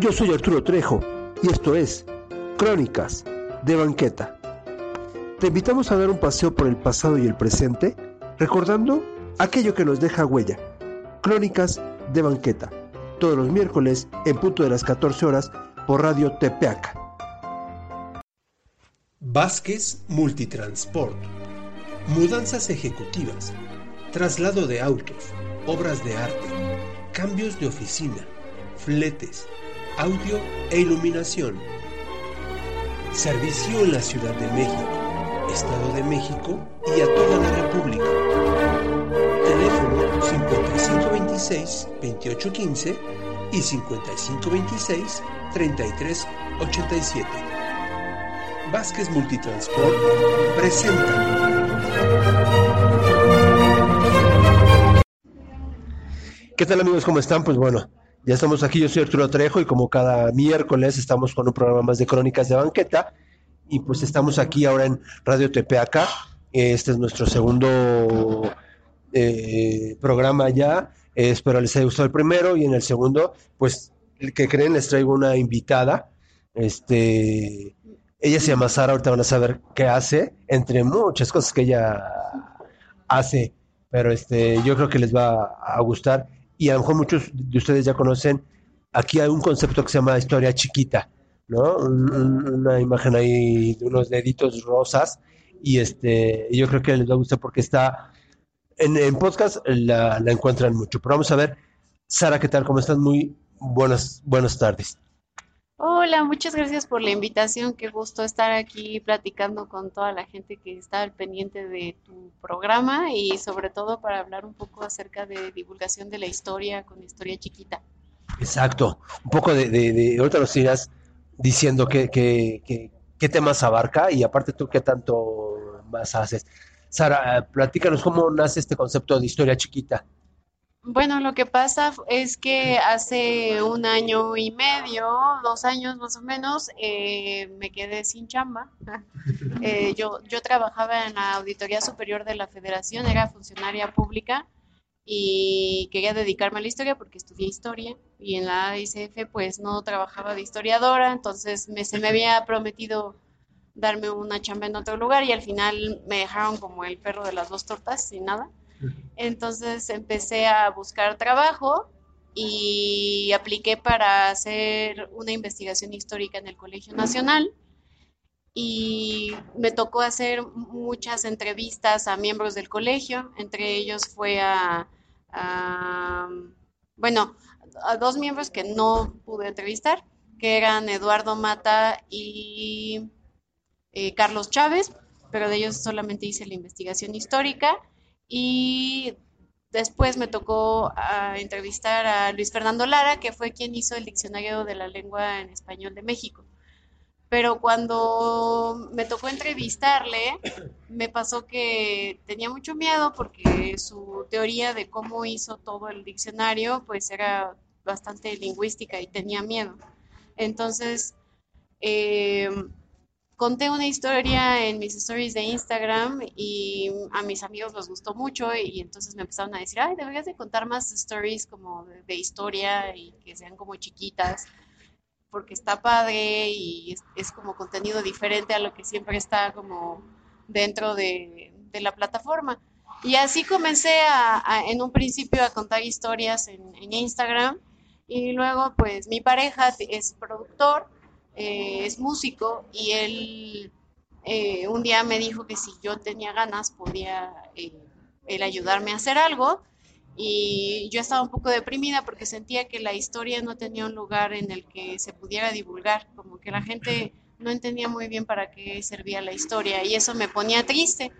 Yo soy Arturo Trejo y esto es Crónicas de Banqueta. Te invitamos a dar un paseo por el pasado y el presente, recordando aquello que nos deja huella. Crónicas de Banqueta, todos los miércoles en punto de las 14 horas por Radio Tepeaca. Vázquez Multitransport. Mudanzas ejecutivas, traslado de autos, obras de arte, cambios de oficina, fletes, audio e iluminación. Servicio en la Ciudad de México, Estado de México y a toda la República. Teléfono 5526-2815 y 5526-3387. Vázquez Multitransport presenta. ¿Qué tal amigos? ¿Cómo están? Pues bueno, ya estamos aquí, yo soy Arturo Trejo y como cada miércoles estamos con un programa más de Crónicas de Banqueta y pues estamos aquí ahora en Radio Tepeaca. Este es nuestro segundo eh, programa ya. Espero les haya gustado el primero y en el segundo, pues, el que creen, les traigo una invitada. Este, ella se llama Sara, ahorita van a saber qué hace, entre muchas cosas que ella hace, pero este, yo creo que les va a gustar y a lo mejor muchos de ustedes ya conocen, aquí hay un concepto que se llama historia chiquita, ¿no? una imagen ahí de unos deditos rosas y este, yo creo que les va a gustar porque está en, en podcast la, la, encuentran mucho. Pero vamos a ver, Sara, ¿qué tal? ¿Cómo están? Muy buenas, buenas tardes. Hola, muchas gracias por la invitación. Qué gusto estar aquí platicando con toda la gente que está al pendiente de tu programa y sobre todo para hablar un poco acerca de divulgación de la historia con historia chiquita. Exacto, un poco de, de, de ahorita nos irás diciendo qué, qué, qué, qué temas abarca y aparte tú qué tanto más haces. Sara, platícanos cómo nace este concepto de historia chiquita. Bueno, lo que pasa es que hace un año y medio, dos años más o menos, eh, me quedé sin chamba. Eh, yo, yo trabajaba en la Auditoría Superior de la Federación, era funcionaria pública y quería dedicarme a la historia porque estudié historia y en la ICF pues no trabajaba de historiadora, entonces me, se me había prometido darme una chamba en otro lugar y al final me dejaron como el perro de las dos tortas sin nada. Entonces empecé a buscar trabajo y apliqué para hacer una investigación histórica en el Colegio Nacional. Y me tocó hacer muchas entrevistas a miembros del colegio, entre ellos fue a, bueno, a dos miembros que no pude entrevistar, que eran Eduardo Mata y eh, Carlos Chávez, pero de ellos solamente hice la investigación histórica y después me tocó uh, entrevistar a Luis Fernando Lara, que fue quien hizo el diccionario de la lengua en español de México. Pero cuando me tocó entrevistarle, me pasó que tenía mucho miedo porque su teoría de cómo hizo todo el diccionario, pues era bastante lingüística y tenía miedo. Entonces, eh, conté una historia en mis stories de Instagram y a mis amigos les gustó mucho y, entonces me empezaron a decir, ay, deberías de contar más stories como de, de historia y que sean como chiquitas, porque está padre y es, es, como contenido diferente a lo que siempre está como dentro de, de la plataforma. Y así comencé a, a, en un principio a contar historias en, en Instagram y luego pues mi pareja es productor eh, es músico y él eh, un día me dijo que si yo tenía ganas podía eh, él ayudarme a hacer algo y yo estaba un poco deprimida porque sentía que la historia no tenía un lugar en el que se pudiera divulgar, como que la gente no entendía muy bien para qué servía la historia y eso me ponía triste.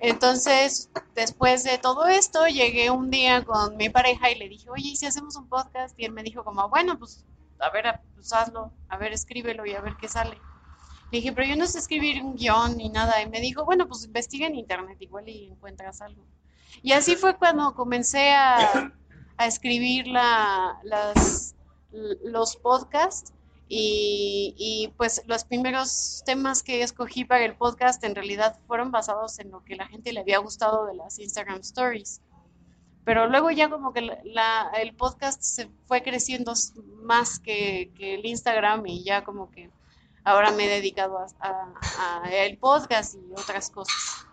Entonces, después de todo esto, llegué un día con mi pareja y le dije, oye, ¿y si hacemos un podcast? Y él me dijo como, bueno, pues a ver, pues hazlo, a ver, escríbelo y a ver qué sale. Le dije, pero yo no sé escribir un guion ni nada. Y me dijo, bueno, pues investiga en internet igual y encuentras algo. Y así fue cuando comencé a, a escribir la, las, los podcasts. Y, y, pues los primeros temas que escogí para el podcast en realidad fueron basados en lo que la gente le había gustado de las Instagram Stories Pero luego ya como que el podcast se fue creciendo más que, el Instagram y ya como que ahora me he dedicado a, el podcast y otras cosas.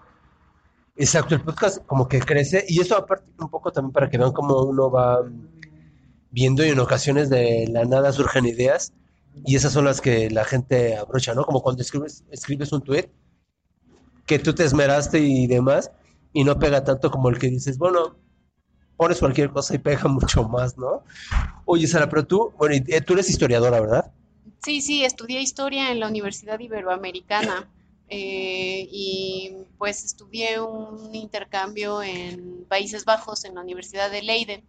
Exacto, el podcast como que crece y eso aparte un poco también para que vean cómo uno va viendo y en ocasiones de la nada surgen ideas y esas son las que la gente abrocha, ¿no? Como cuando escribes, escribes un tweet que tú te esmeraste y demás y no pega tanto como el que dices, bueno, pones cualquier cosa y pega mucho más, ¿no? Oye, Sara, pero tú, bueno, eh, tú eres historiadora, ¿verdad? Sí, sí, estudié historia en la Universidad Iberoamericana eh, y pues estudié un intercambio en Países Bajos en la Universidad de Leiden.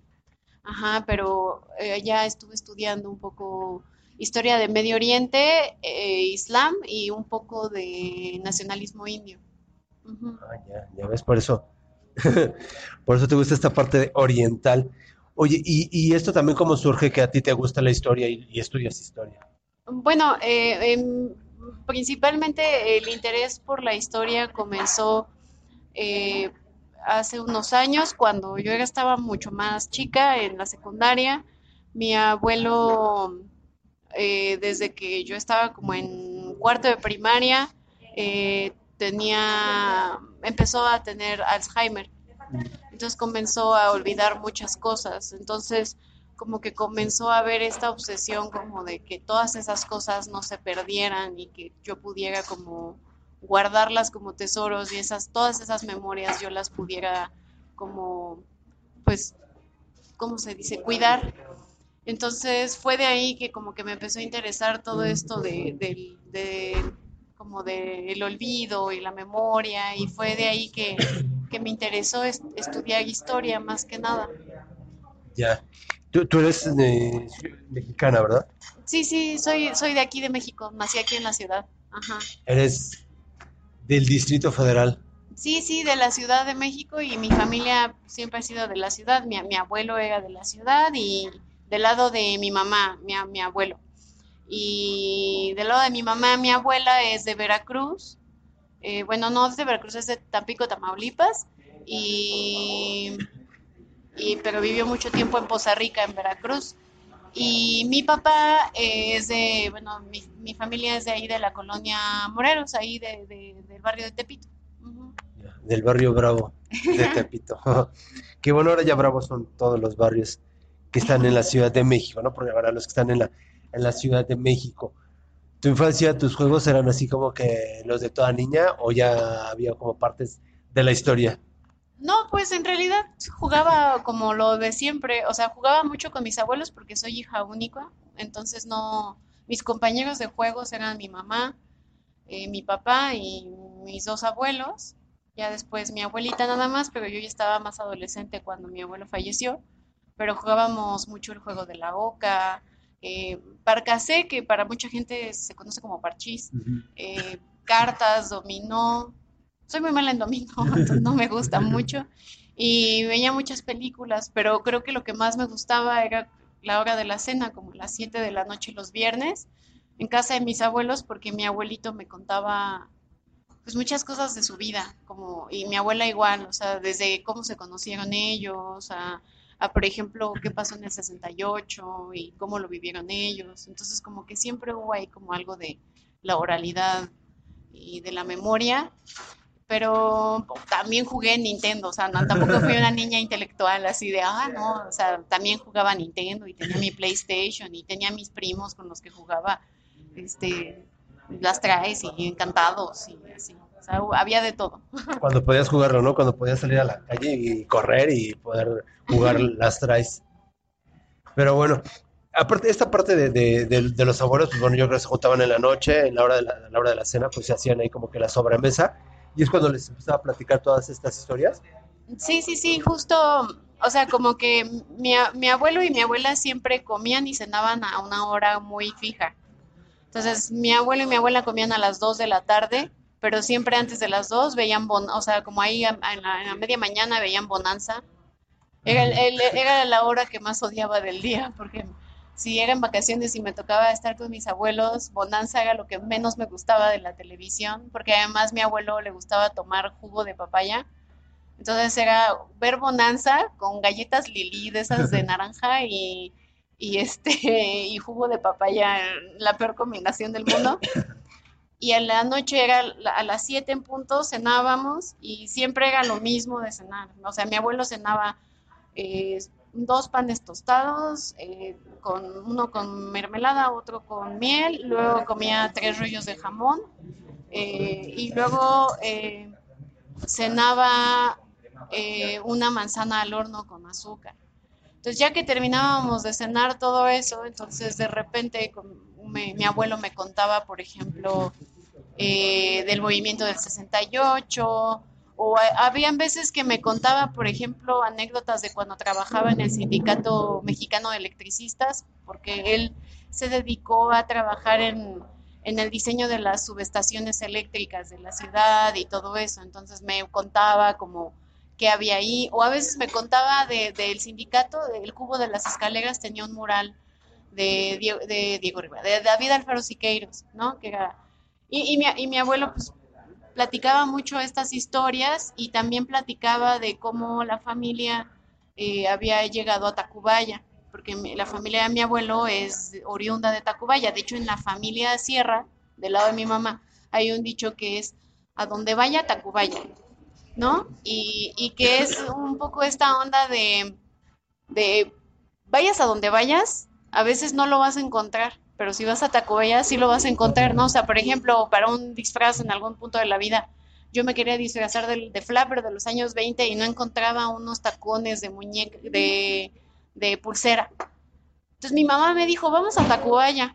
Ajá, pero eh, ya estuve estudiando un poco historia de Medio Oriente, Islam y un poco de nacionalismo indio. Ah, ya, ya ves, por eso Por eso te gusta esta parte oriental. Oye, y, esto también cómo surge que a ti te gusta la historia y, estudias historia? Bueno, eh, em, principalmente el interés por la historia comenzó eh, hace unos años, cuando yo estaba mucho más chica en la secundaria. Mi abuelo, eh, desde que yo estaba como en cuarto de primaria, tenía, empezó a tener Alzheimer. Entonces comenzó a olvidar muchas cosas. Entonces como que comenzó a ver esta obsesión como de que todas esas cosas no se perdieran y que yo pudiera como guardarlas como tesoros y esas todas esas memorias yo las pudiera como pues cómo se dice cuidar entonces fue de ahí que como que me empezó a interesar todo esto de, de como del olvido y la memoria y fue de ahí que, me interesó estudiar historia más que nada. Ya, tú, tú eres mexicana, ¿verdad? Sí, sí, soy, soy de aquí de México, nací aquí en la ciudad. Ajá. ¿Eres del Distrito Federal? Sí, sí, de la Ciudad de México y mi familia siempre ha sido de la ciudad. Mi, mi abuelo era de la ciudad y del lado de mi mamá, mi, mi abuelo. Y del lado de mi mamá, mi abuela es de Veracruz. Eh, bueno, no es de Veracruz, es de Tampico, Tamaulipas. Y, pero vivió mucho tiempo en Poza Rica, en Veracruz. Y mi papá es de, bueno, mi, familia es de ahí, de la colonia Moreros, ahí de, del barrio de Tepito. Del barrio Bravo de Tepito. Qué bueno, ahora ya Bravo son todos los barrios que están en la Ciudad de México, ¿no? Porque ahora los que están en la en la Ciudad de México. ¿Tu infancia, tus juegos eran así como que los de toda niña o ya había como partes de la historia? No, pues en realidad jugaba como lo de siempre, o sea, jugaba mucho con mis abuelos porque soy hija única, entonces no, mis compañeros de juegos eran mi mamá, eh, mi papá y mis dos abuelos, ya después mi abuelita nada más, pero yo ya estaba más adolescente cuando mi abuelo falleció, pero jugábamos mucho el juego de la oca, eh, Parcasé, que para mucha gente se conoce como parchís, eh, cartas, dominó. Soy muy mala en dominó, no me gusta mucho. Y veía muchas películas, pero creo que lo que más me gustaba era la hora de la cena, como las 7 de la noche los viernes, en casa de mis abuelos, porque mi abuelito me contaba pues muchas cosas de su vida, como, y mi abuela igual, o sea, desde cómo se conocieron ellos, a a, por ejemplo, qué pasó en el 68 y cómo lo vivieron ellos. Entonces, como que siempre hubo ahí como algo de la oralidad y de la memoria, pero también jugué en Nintendo, o sea, tampoco fui una niña intelectual así de, ah, no, o sea, también jugaba Nintendo y tenía mi PlayStation y tenía mis primos con los que jugaba, este, las traes y encantados y así había de todo. Cuando podías jugarlo, ¿no? Cuando podías salir a la calle y correr y poder jugar las traes. Pero bueno, aparte, esta parte de, los abuelos, pues bueno, yo creo que se juntaban en la noche, en la hora de la, la hora de la cena, pues se hacían ahí como que la sobremesa. Y es cuando les empezaba a platicar todas estas historias. Sí, sí, sí, justo, o sea, como que mi, mi abuelo y mi abuela siempre comían y cenaban a una hora muy fija. Entonces, mi abuelo y mi abuela comían a las 2 de la tarde pero siempre antes de las dos veían, bon o sea, como ahí en la, media mañana veían Bonanza. Era, era la hora que más odiaba del día, porque si eran vacaciones y me tocaba estar con mis abuelos, Bonanza era lo que menos me gustaba de la televisión, porque además mi abuelo le gustaba tomar jugo de papaya. Entonces era ver Bonanza con galletas Lili de esas de naranja y, y este y jugo de papaya, la peor combinación del mundo. Y a la noche era a las 7 en punto, cenábamos y siempre era lo mismo de cenar. O sea, mi abuelo cenaba eh, dos panes tostados, eh, con uno con mermelada, otro con miel, luego comía tres rollos de jamón eh, y luego eh, cenaba una manzana al horno con azúcar. Entonces ya que terminábamos de cenar todo eso, entonces de repente mi abuelo me contaba, por ejemplo, del movimiento del 68, o habían veces que me contaba, por ejemplo, anécdotas de cuando trabajaba en el Sindicato Mexicano de Electricistas, porque él se dedicó a trabajar en, el diseño de las subestaciones eléctricas de la ciudad y todo eso. Entonces me contaba como qué había ahí, o a veces me contaba del sindicato, del cubo de las escaleras tenía un mural de, de Diego Rivera, de David Alfaro Siqueiros, ¿no? Que y, y, mi, y mi abuelo, pues platicaba mucho estas historias y también platicaba de cómo la familia eh, había llegado a Tacubaya, porque la familia de mi abuelo es oriunda de Tacubaya. De hecho, en la familia Sierra, del lado de mi mamá, hay un dicho que es a donde vaya Tacubaya, ¿no? Y, y que es un poco esta onda de, de vayas a donde vayas, a veces no lo vas a encontrar pero si vas a Tacubaya sí lo vas a encontrar, ¿no? O sea, por ejemplo, para un disfraz en algún punto de la vida, yo me quería disfrazar de, de flapper de los años 20 y no encontraba unos tacones de muñeca, de, de pulsera. Entonces mi mamá me dijo, vamos a Tacubaya.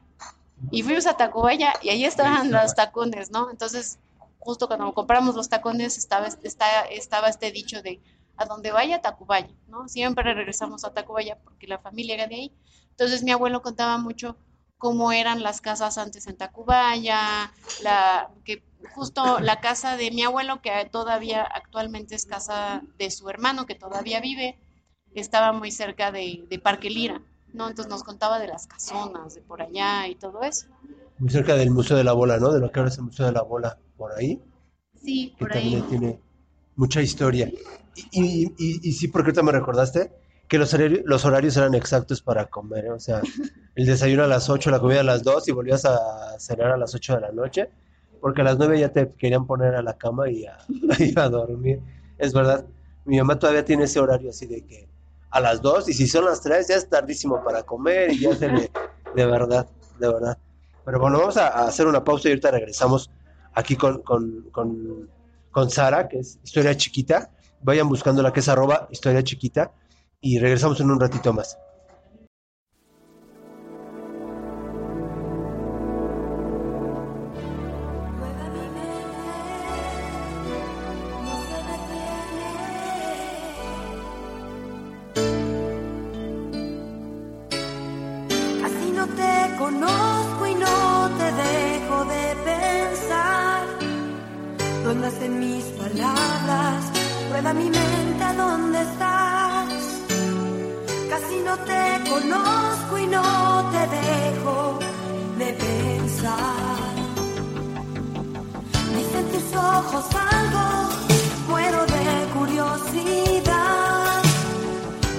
Y fuimos a Tacubaya y ahí estaban los tacones, ¿no? Entonces, justo cuando compramos los tacones estaba, está, estaba este dicho de a donde vaya Tacubaya, ¿no? Siempre regresamos a Tacubaya porque la familia era de ahí. Entonces mi abuelo contaba mucho cómo eran las casas antes en Tacubaya, la, que justo la casa de mi abuelo, que todavía actualmente es casa de su hermano, que todavía vive, estaba muy cerca de, Parque Lira, ¿no? Entonces nos contaba de las casonas, de por allá y todo eso. Muy cerca del Museo de la Bola, ¿no? De lo que ahora es el Museo de la Bola, por ahí. Sí, por que también tiene mucha historia. Y, y, y, sí, porque ahorita me recordaste, que los horarios, eran exactos para comer, o sea, el desayuno a las 8, la comida a las 2 y volvías a cenar a las 8 de la noche, porque a las 9 ya te querían poner a la cama y a, a dormir. Es verdad, mi mamá todavía tiene ese horario así de que a las 2 y si son las 3 ya es tardísimo para comer y ya se le... De verdad, de verdad. Pero bueno, vamos a, hacer una pausa y ahorita regresamos aquí con, con, con, con Sara, que es Historia Chiquita. Vayan buscando la que es arroba Historia Chiquita y regresamos en un ratito más. ¿Dónde hacen mis palabras? Rueda mi mente a dónde estás si no te conozco y no te dejo de pensar. Dicen tus ojos algo, muero de curiosidad.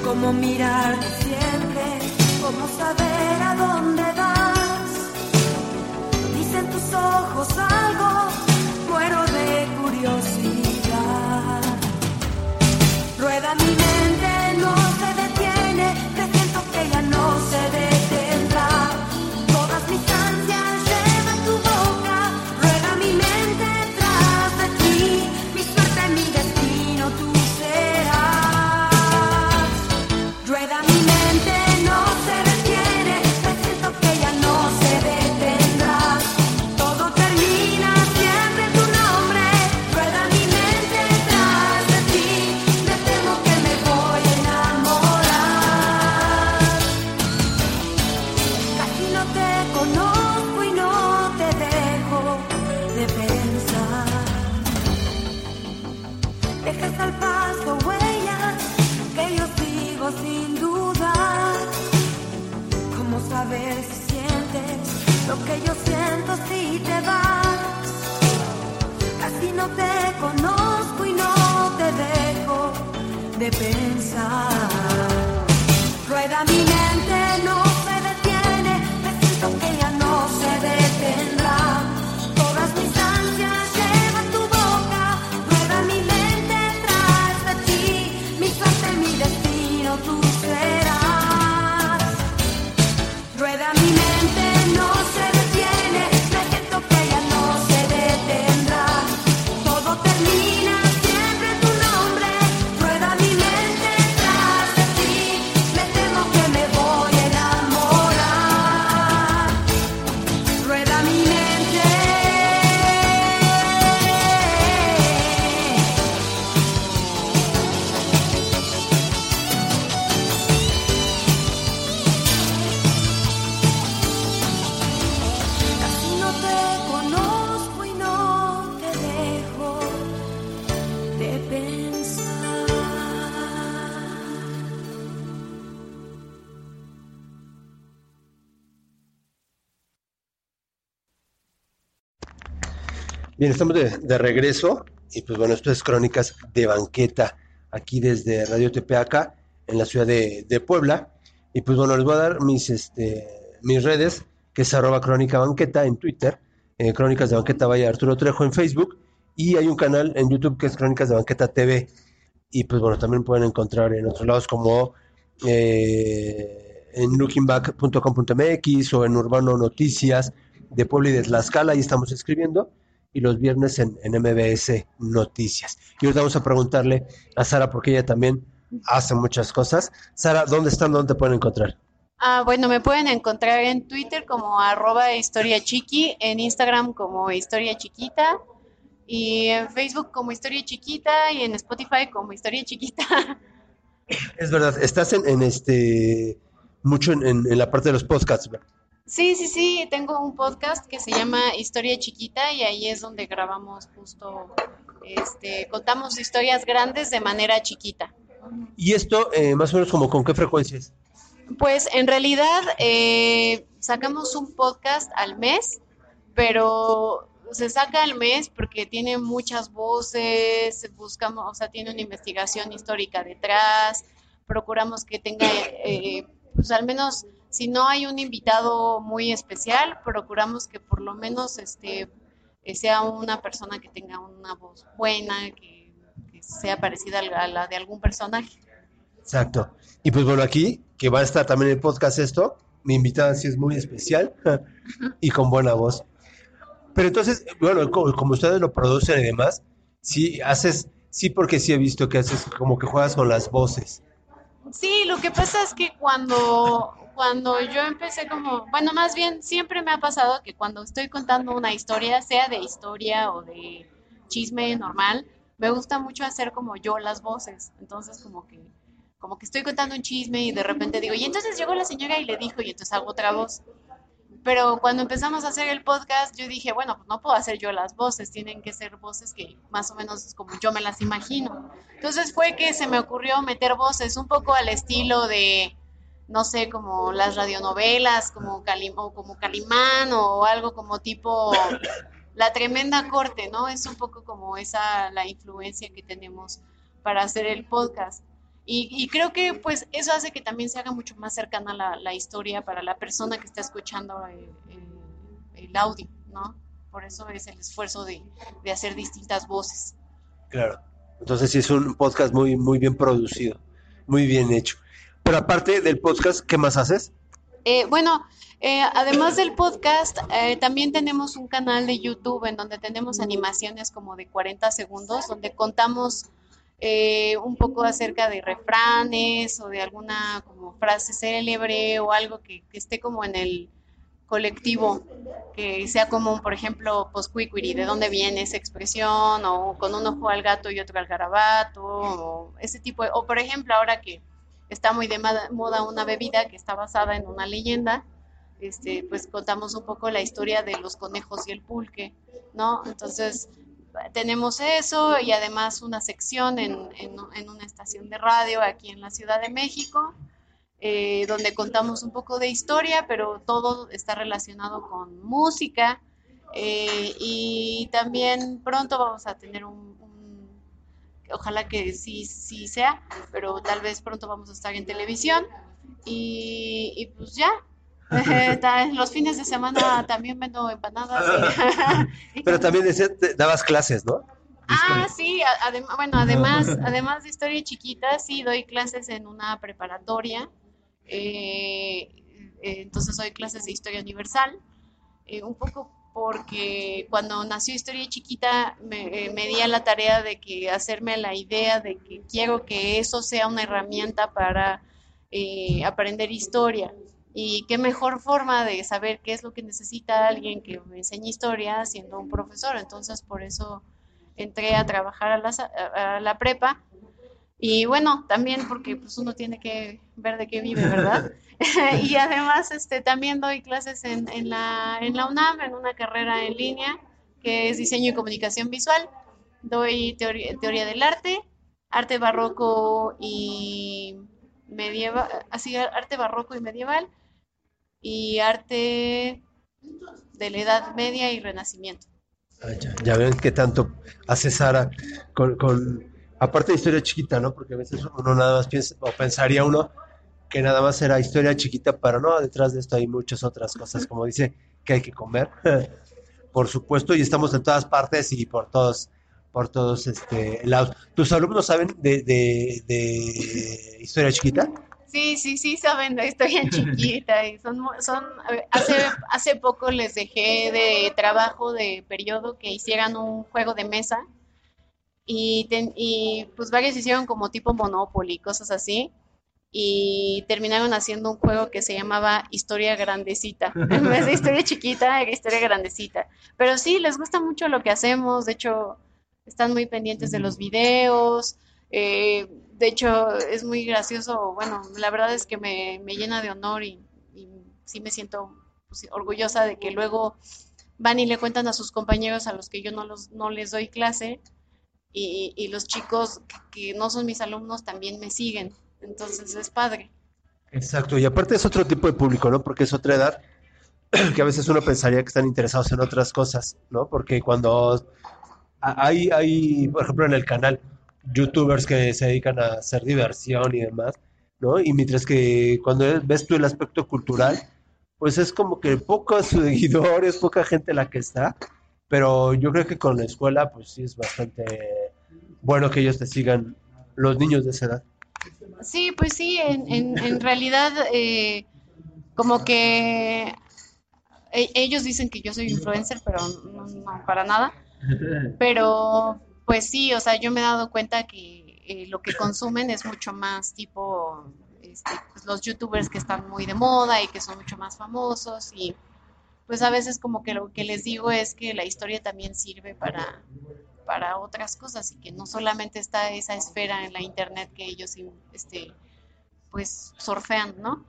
Cómo mirar siempre, cómo saber a dónde vas. Dicen tus ojos algo, curiosidad. Rueda mi mente, Bien, estamos de, regreso y pues bueno, esto es Crónicas de Banqueta, aquí desde Radio Tepeaca, en la ciudad de, de Puebla. Y pues bueno, les voy a dar mis, este, mis redes, que es arroba Crónica Banqueta en Twitter, eh, Crónicas de Banqueta vaya Arturo Trejo en Facebook, y hay un canal en YouTube que es Crónicas de Banqueta TV. Y pues bueno, también pueden encontrar en otros lados como eh, en lookingback.com.mx o en Urbano Noticias de Puebla y de Tlaxcala, ahí estamos escribiendo y los viernes en, en MBS Noticias. Y ahorita vamos a preguntarle a Sara, porque ella también hace muchas cosas. Sara, ¿dónde están? ¿Dónde te pueden encontrar? Ah, bueno, me pueden encontrar en Twitter como arroba historia chiqui, en Instagram como historia chiquita y en Facebook como historia chiquita y en Spotify como historia chiquita. Es verdad, estás en, en este mucho en, en- en la parte de los podcasts. ¿verdad? Sí, sí, sí, tengo un podcast que se llama Historia Chiquita y ahí es donde grabamos justo, este, contamos historias grandes de manera chiquita. Y esto, eh, más o menos, como con qué frecuencias. Pues en realidad eh, sacamos un podcast al mes, pero se saca al mes porque tiene muchas voces, buscamos, o sea, tiene una investigación histórica detrás, procuramos que tenga, eh, pues al menos, si no hay un invitado muy especial, procuramos que por lo menos este eh, sea una persona que tenga una voz buena, que, que sea parecida a la- de algún personaje. Exacto. Y pues bueno, aquí, que va a estar también el podcast esto, mi invitada sí es muy especial y con buena voz. Pero entonces, bueno, como, como ustedes lo producen y demás, sí haces, sí porque sí he visto que haces como que juegas con las voces. Sí, lo que pasa es que cuando, cuando yo empecé como, bueno, más bien siempre me ha pasado que cuando estoy contando una historia, sea de historia o de chisme normal, me gusta mucho hacer como yo las voces. Entonces como que, como que estoy contando un chisme y de repente digo, y entonces llegó la señora y le dijo, y entonces hago otra voz. Pero cuando empezamos a hacer el podcast, yo dije, bueno, pues no puedo hacer yo las voces, tienen que ser voces que más o menos como yo me las imagino. Entonces fue que se me ocurrió meter voces un poco al estilo de, no sé, como las radionovelas, como, Calim o como Calimán o algo como tipo La Tremenda Corte, ¿no? Es un poco como esa la influencia que tenemos para hacer el podcast. Y, y creo que pues eso hace que también se haga mucho más cercana la, la historia para la persona que está escuchando el, el- el audio, ¿no? Por eso es el esfuerzo de, de hacer distintas voces. Claro. Entonces sí es un podcast muy, muy bien producido, muy bien hecho. Pero aparte del podcast, ¿qué más haces? Eh, bueno, eh, además del podcast, eh, también tenemos un canal de YouTube en donde tenemos animaciones como de 40 segundos, donde contamos eh, un poco acerca de refranes o de alguna como frase célebre o algo que, esté como en el colectivo, que sea común, por ejemplo, posquiquiri, de dónde viene esa expresión, o con un ojo al gato y otro al garabato, o ese tipo de, o por ejemplo, ahora que está muy de moda- una bebida que está basada en una leyenda, este, pues contamos un poco la historia de los conejos y el pulque, ¿no? Entonces, tenemos eso y además una sección en, en- una estación de radio aquí en la Ciudad de México, eh, donde contamos un poco de historia, pero todo está relacionado con música. eh, y también pronto vamos a tener un- ojalá que sí, sí sea, pero tal vez pronto vamos a estar en televisión y, pues ya. los fines de semana también vendo empanadas. pero también dabas clases, ¿no? Ah, sí, bueno, además, además de historia chiquita, sí doy clases en una preparatoria. Eh, eh, entonces doy clases de historia universal. Eh, un poco porque cuando nació Historia Chiquita me, me, di a la tarea de que hacerme la idea de que quiero que eso sea una herramienta para aprender historia. Y qué mejor forma de saber qué es lo que necesita alguien que me enseñe historia siendo un profesor. Entonces, por eso entré a trabajar a la, a la prepa. Y bueno, también porque pues uno tiene que ver de qué vive, ¿verdad? y además este, también doy clases en, en, la, en la UNAM, en una carrera en línea que es diseño y comunicación visual. Doy teoría, teoría del arte, arte barroco y medieval, así arte barroco y medieval y arte de la Edad Media y Renacimiento. Ah, ya, ven qué tanto hace Sara con, con, aparte de historia chiquita, ¿no? Porque a veces uno nada más piensa, o pensaría uno que nada más era historia chiquita, pero no, detrás de esto hay muchas otras cosas, como dice, que hay que comer, por supuesto, y estamos en todas partes y por todos, por todos este lados. ¿Tus alumnos saben de, de, de historia chiquita? Sí, sí, sí, saben la historia chiquita y son, son, hace, hace poco les dejé de trabajo de periodo que hicieran un juego de mesa y, y pues varios hicieron como tipo Monopoly, cosas así y terminaron haciendo un juego que se llamaba Historia Grandecita. En vez de historia chiquita, era historia grandecita. Pero sí, les gusta mucho lo que hacemos, de hecho, están muy pendientes de los videos. Eh, de hecho, es muy gracioso. Bueno, la verdad es que me, llena de honor y, sí me siento pues, orgullosa de que luego van y le cuentan a sus compañeros a los que yo no, los, no les doy clase y, los chicos que, no son mis alumnos también me siguen. Entonces es padre. Exacto, y aparte es otro tipo de público, ¿no? Porque es otra edad que a veces uno pensaría que están interesados en otras cosas, ¿no? Porque cuando hay, hay por ejemplo, en el canal, youtubers que se dedican a hacer diversión y demás, ¿no? Y mientras que cuando ves tú el aspecto cultural, pues es como que pocos seguidores, poca gente la que está, pero yo creo que con la escuela, pues sí es bastante bueno que ellos te sigan, los niños de esa edad. Sí, pues sí, en, en, realidad, eh, como que e, ellos dicen que yo soy influencer, pero no para nada. Pero pues sí, o sea, yo me he dado cuenta que eh, lo que consumen es mucho más tipo este, pues, los youtubers que están muy de moda y que son mucho más famosos y pues a veces como que lo que les digo es que la historia también sirve para, para otras cosas y que no solamente está esa esfera en la internet que ellos este, pues surfean, ¿no?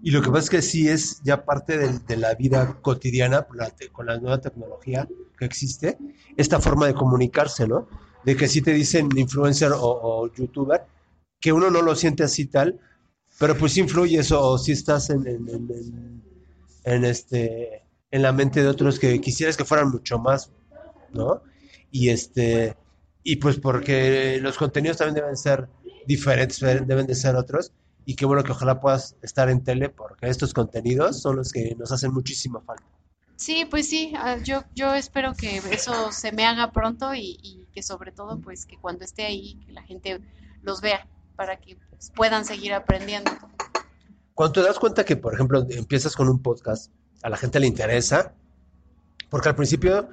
Y lo que pasa es que sí es ya parte de, la vida cotidiana con la nueva tecnología que existe, esta forma de comunicarse, ¿no? De que si te dicen influencer o, youtuber, que uno no lo siente así tal, pero pues influye eso, o si estás en, en, este, en la mente de otros que quisieras que fueran mucho más, ¿no? Y este, y pues porque los contenidos también deben ser diferentes, deben de ser otros, y qué bueno que ojalá puedas estar en tele porque estos contenidos son los que nos hacen muchísima falta. Sí, pues sí, ah, yo, yo espero que eso se me haga pronto y, que sobre todo pues que cuando esté ahí que la gente los vea para que pues, puedan seguir aprendiendo. Cuando te das cuenta que, por ejemplo, empiezas con un podcast, a la gente le interesa, porque al principio,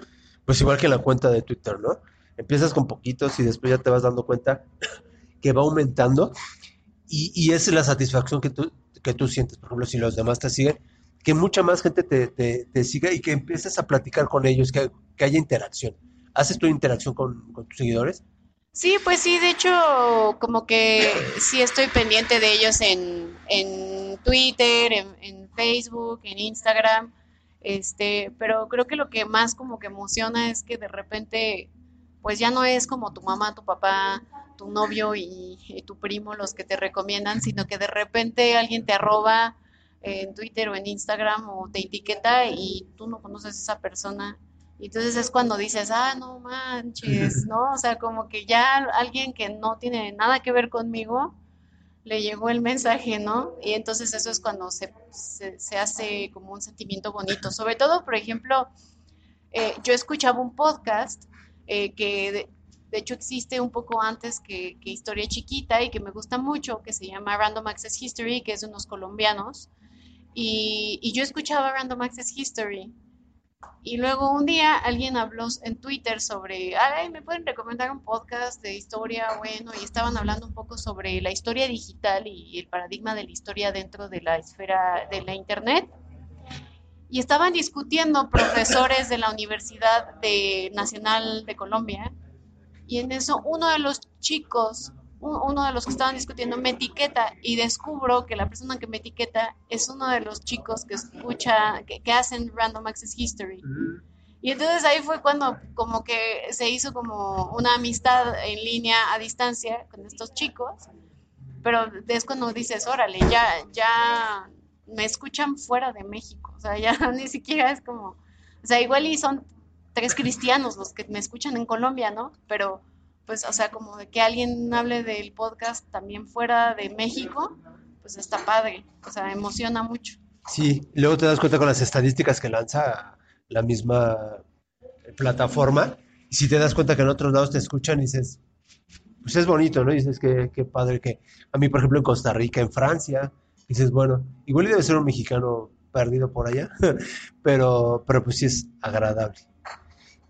pues igual que la cuenta de Twitter, ¿no? Empiezas con poquitos y después ya te vas dando cuenta que va aumentando y, y es la satisfacción que tú, que tú sientes, por ejemplo, si los demás te siguen, que mucha más gente te, te, siga y que empieces a platicar con ellos, que, haya interacción. ¿Haces tu interacción con, tus seguidores? Sí, pues sí, de hecho, como que sí estoy pendiente de ellos en, en Twitter, en, Facebook, en Instagram, este, pero creo que lo que más como que emociona es que de repente, pues ya no es como tu mamá, tu papá, tu novio y, tu primo los que te recomiendan, sino que de repente alguien te arroba en Twitter o en Instagram o te etiqueta y tú no conoces a esa persona Y entonces es cuando dices, ah, no manches, ¿no? O sea, como que ya alguien que no tiene nada que ver conmigo, le llegó el mensaje, ¿no? Y entonces eso es cuando se, se, hace como un sentimiento bonito. Sobre todo, por ejemplo, eh, yo escuchaba un podcast eh, que de, hecho existe un poco antes que, Historia Chiquita y que me gusta mucho, que se llama Random Access History, que es de unos colombianos. Y, y yo escuchaba Random Access History y luego un día alguien habló en Twitter sobre, ay, me pueden recomendar un podcast de historia, bueno, y estaban hablando un poco sobre la historia digital y el paradigma de la historia dentro de la esfera de la Internet. Y estaban discutiendo profesores de la Universidad Nacional de Colombia. Y en eso uno de los chicos uno de los que estaban discutiendo me etiqueta y descubro que la persona que me etiqueta es uno de los chicos que escucha, que, hacen Random Access History. Y entonces ahí fue cuando como que se hizo como una amistad en línea a distancia con estos chicos, pero es cuando dices, órale, ya, ya me escuchan fuera de México, o sea, ya ni siquiera es como, o sea, igual y son tres cristianos los que me escuchan en Colombia, ¿no? Pero pues, o sea, como de que alguien hable del podcast también fuera de México, pues está padre, o sea, emociona mucho. Sí, luego te das cuenta con las estadísticas que lanza la misma plataforma, y si te das cuenta que en otros lados te escuchan dices, pues es bonito, ¿no? Dices que qué padre que a mí, por ejemplo, en Costa Rica, en Francia, dices, bueno, igual debe ser un mexicano perdido por allá, pero, pero pues sí es agradable.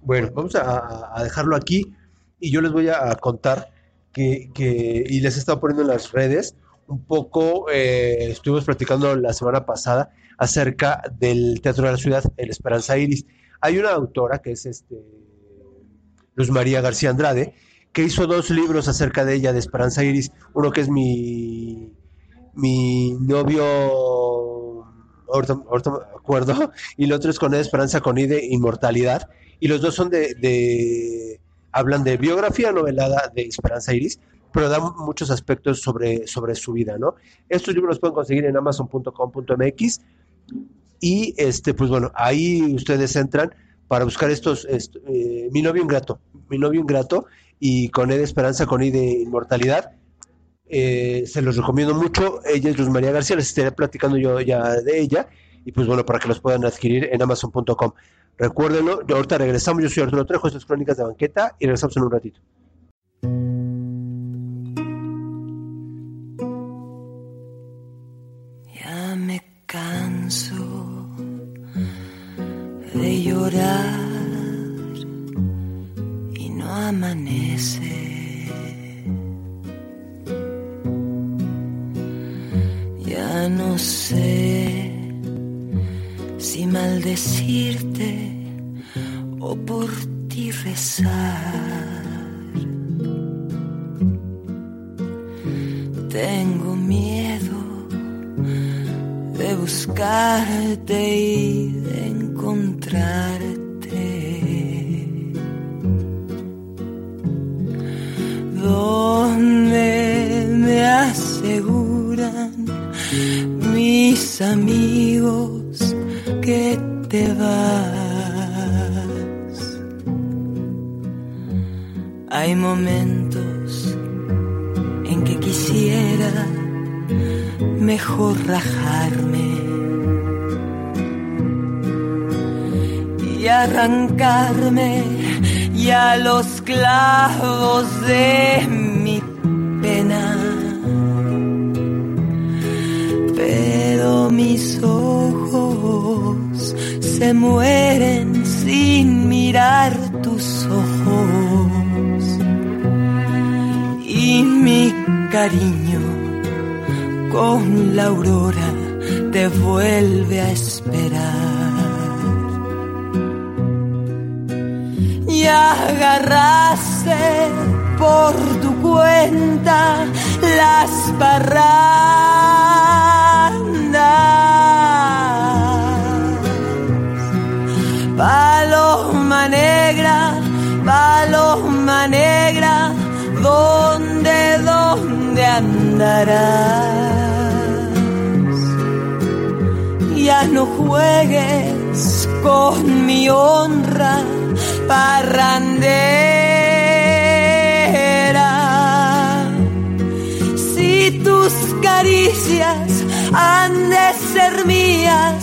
Bueno, vamos a dejarlo aquí y yo les voy a contar que, y les he estado poniendo en las redes, un poco, eh, estuvimos platicando la semana pasada acerca del Teatro de la Ciudad, El Esperanza Iris. Hay una autora que es este, Luz María García Andrade, que hizo dos libros acerca de ella, de Esperanza Iris. Uno que es mi, mi novio, ahorita, me acuerdo, y el otro es con Esperanza con I de Inmortalidad. Y los dos son de hablan de biografía novelada de Esperanza Iris, pero dan muchos aspectos sobre, sobre su vida, ¿no? Estos libros los pueden conseguir en amazon.com.mx y, este, pues bueno, ahí ustedes entran para buscar estos, eh, Mi novio ingrato, Mi novio ingrato y con Ed Esperanza, con I de Inmortalidad. Eh, se los recomiendo mucho. Ella es Luz María García, les estaré platicando yo ya de ella. Y pues bueno, para que los puedan adquirir en amazon.com. Recuérdenlo, yo ahorita regresamos, yo soy Arturo Trejo, estas Crónicas de Banqueta y regresamos en un ratito. Ya me canso de llorar y no amanece. Ya no sé si maldecirte o por ti rezar. Tengo miedo de buscarte y de encontrarte. Donde me aseguran mis amigos que te vas. Hay momentos en que quisiera mejor rajarme y arrancarme ya los clavos de mi pena. Pero mis ojos se mueren sin mirar tus ojos. Y mi cariño con la aurora te vuelve a esperar. Y agarraste por tu cuenta las parrandas Paloma negra, paloma negra, ¿dónde, dónde andarás? Ya no juegues con mi honra parrandera. Si tus caricias han de ser mías,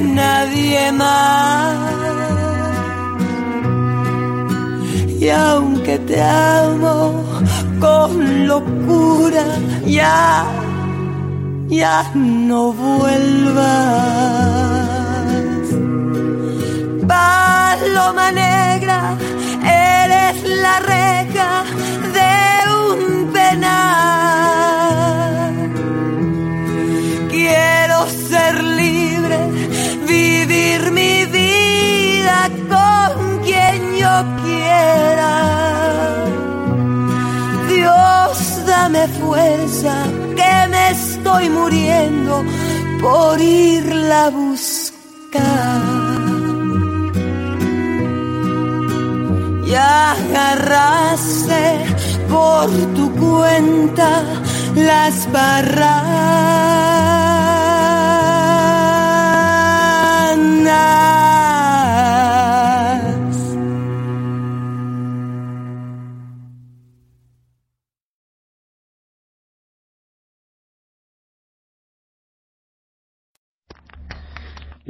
nadie más. Y aunque te amo con locura, ya, ya no vuelvas. Paloma negra, eres la reja de un penal. Vivir mi vida con quien yo quiera. Dios, dame fuerza, que me estoy muriendo por irla a buscar. Y agarraste por tu cuenta las barranas.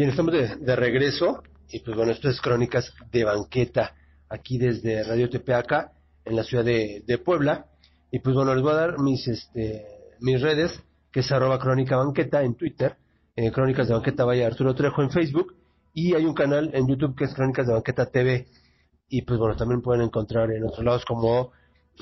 Bien, estamos de, de regreso y pues bueno, esto es Crónicas de Banqueta, aquí desde Radio Tepeaca, en la ciudad de, Puebla. Y pues bueno, les voy a dar mis, este, mis redes, que es arroba Crónica Banqueta en Twitter, eh, Crónicas de Banqueta vaya Arturo Trejo en Facebook, y hay un canal en YouTube que es Crónicas de Banqueta TV. Y pues bueno, también pueden encontrar en otros lados como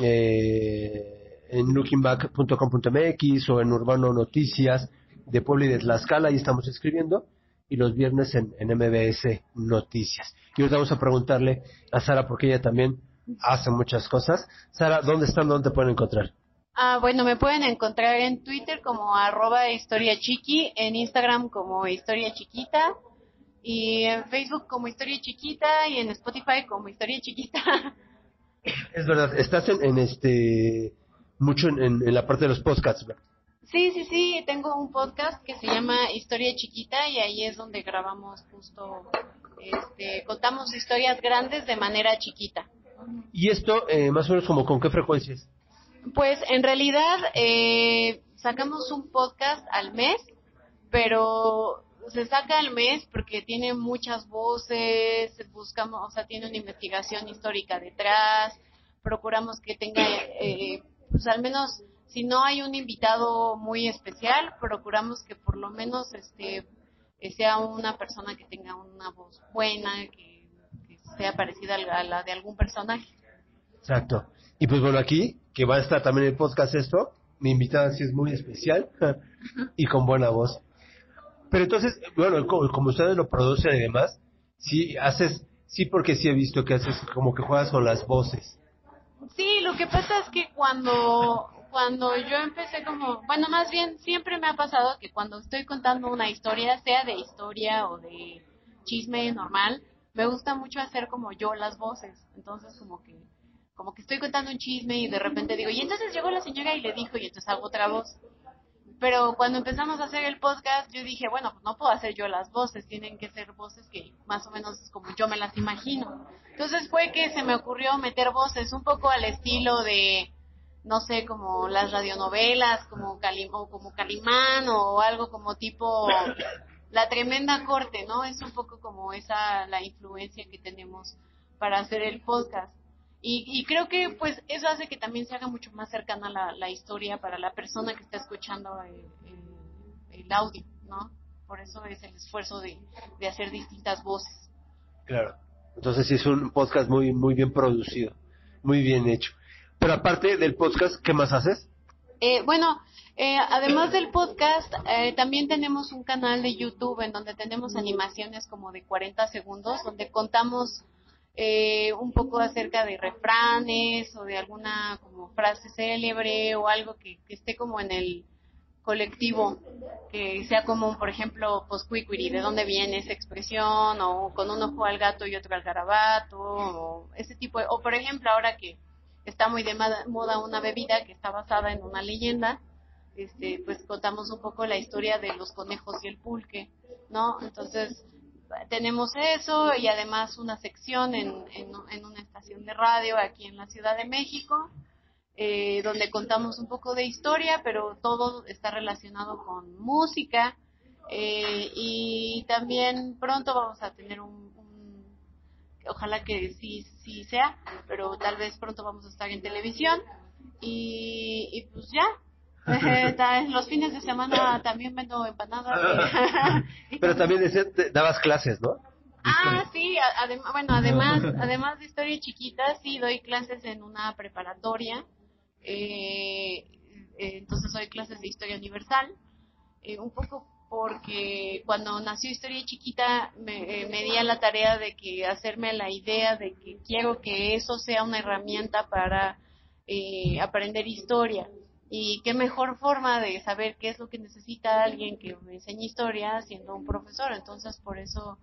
eh, en lookingback.com.mx o en Urbano Noticias de Puebla y de Tlaxcala, ahí estamos escribiendo y los viernes en, en MBS Noticias. Y hoy vamos a preguntarle a Sara, porque ella también hace muchas cosas. Sara, ¿dónde están? ¿Dónde te pueden encontrar? Ah, bueno, me pueden encontrar en Twitter como arroba historia chiqui, en Instagram como historia chiquita y en Facebook como historia chiquita y en Spotify como historia chiquita. Es verdad, estás en, en este mucho en, en- en la parte de los podcasts. ¿verdad? Sí, sí, sí, tengo un podcast que se llama Historia Chiquita y ahí es donde grabamos justo, este, contamos historias grandes de manera chiquita. Y esto, eh, más o menos, como con qué frecuencias. Pues en realidad eh, sacamos un podcast al mes, pero se saca al mes porque tiene muchas voces, buscamos, o sea, tiene una investigación histórica detrás, procuramos que tenga, eh, pues al menos, si no hay un invitado muy especial, procuramos que por lo menos este eh, sea una persona que tenga una voz buena, que, que sea parecida a la- a la de algún personaje. Exacto. Y pues bueno, aquí, que va a estar también el podcast esto, mi invitada sí es muy especial y con buena voz. Pero entonces, bueno, co- como ustedes lo producen y demás, sí haces, sí porque sí he visto que haces como que juegas con las voces. Sí, lo que pasa es que cuando cuando yo empecé como, bueno, más bien siempre me ha pasado que cuando estoy contando una historia, sea de historia o de chisme normal, me gusta mucho hacer como yo las voces. Entonces como que como que estoy contando un chisme y de repente digo, y entonces llegó la señora y le dijo y entonces hago otra voz. Pero cuando empezamos a hacer el podcast, yo dije, bueno, pues no puedo hacer yo las voces, tienen que ser voces que más o menos como yo me las imagino. Entonces fue que se me ocurrió meter voces un poco al estilo de, no sé, como las radionovelas, como, Calim o como Calimán o algo como tipo La Tremenda Corte, ¿no? Es un poco como esa la influencia que tenemos para hacer el podcast. Y, y creo que pues eso hace que también se haga mucho más cercana la, la historia para la persona que está escuchando el, el- el audio, ¿no? Por eso es el esfuerzo de, de hacer distintas voces. Claro. Entonces sí es un podcast muy, muy bien producido, muy bien hecho. Pero aparte del podcast, ¿qué más haces? Eh, bueno, eh, además del podcast, eh, también tenemos un canal de YouTube en donde tenemos animaciones como de 40 segundos, donde contamos eh, un poco acerca de refranes o de alguna como frase célebre o algo que, esté como en el colectivo, que sea común, por ejemplo, posquiquiri, de dónde viene esa expresión, o con un ojo al gato y otro al garabato, o ese tipo de, o por ejemplo ahora que está muy de moda- una bebida que está basada en una leyenda, este, pues contamos un poco la historia de los conejos y el pulque, ¿no? Entonces, tenemos eso y además una sección en, en, una estación de radio aquí en la Ciudad de México, eh, donde contamos un poco de historia, pero todo está relacionado con música. Eh, y también pronto vamos a tener un- ojalá que sí, sí sea, pero tal vez pronto vamos a estar en televisión. Y, y pues ya, Eh, los fines de semana también vendo empanadas. y- Pero también dabas clases, ¿no? Ah, sí, adem- bueno, además, además de historia chiquita, sí doy clases en una preparatoria. Eh, eh, entonces doy clases de historia universal. eh, un poco porque cuando nació Historia Chiquita me, eh, di a la tarea de que hacerme la idea de que quiero que eso sea una herramienta para eh, aprender historia. Y qué mejor forma de saber qué es lo que necesita alguien que me enseñe historia siendo un profesor. Entonces por eso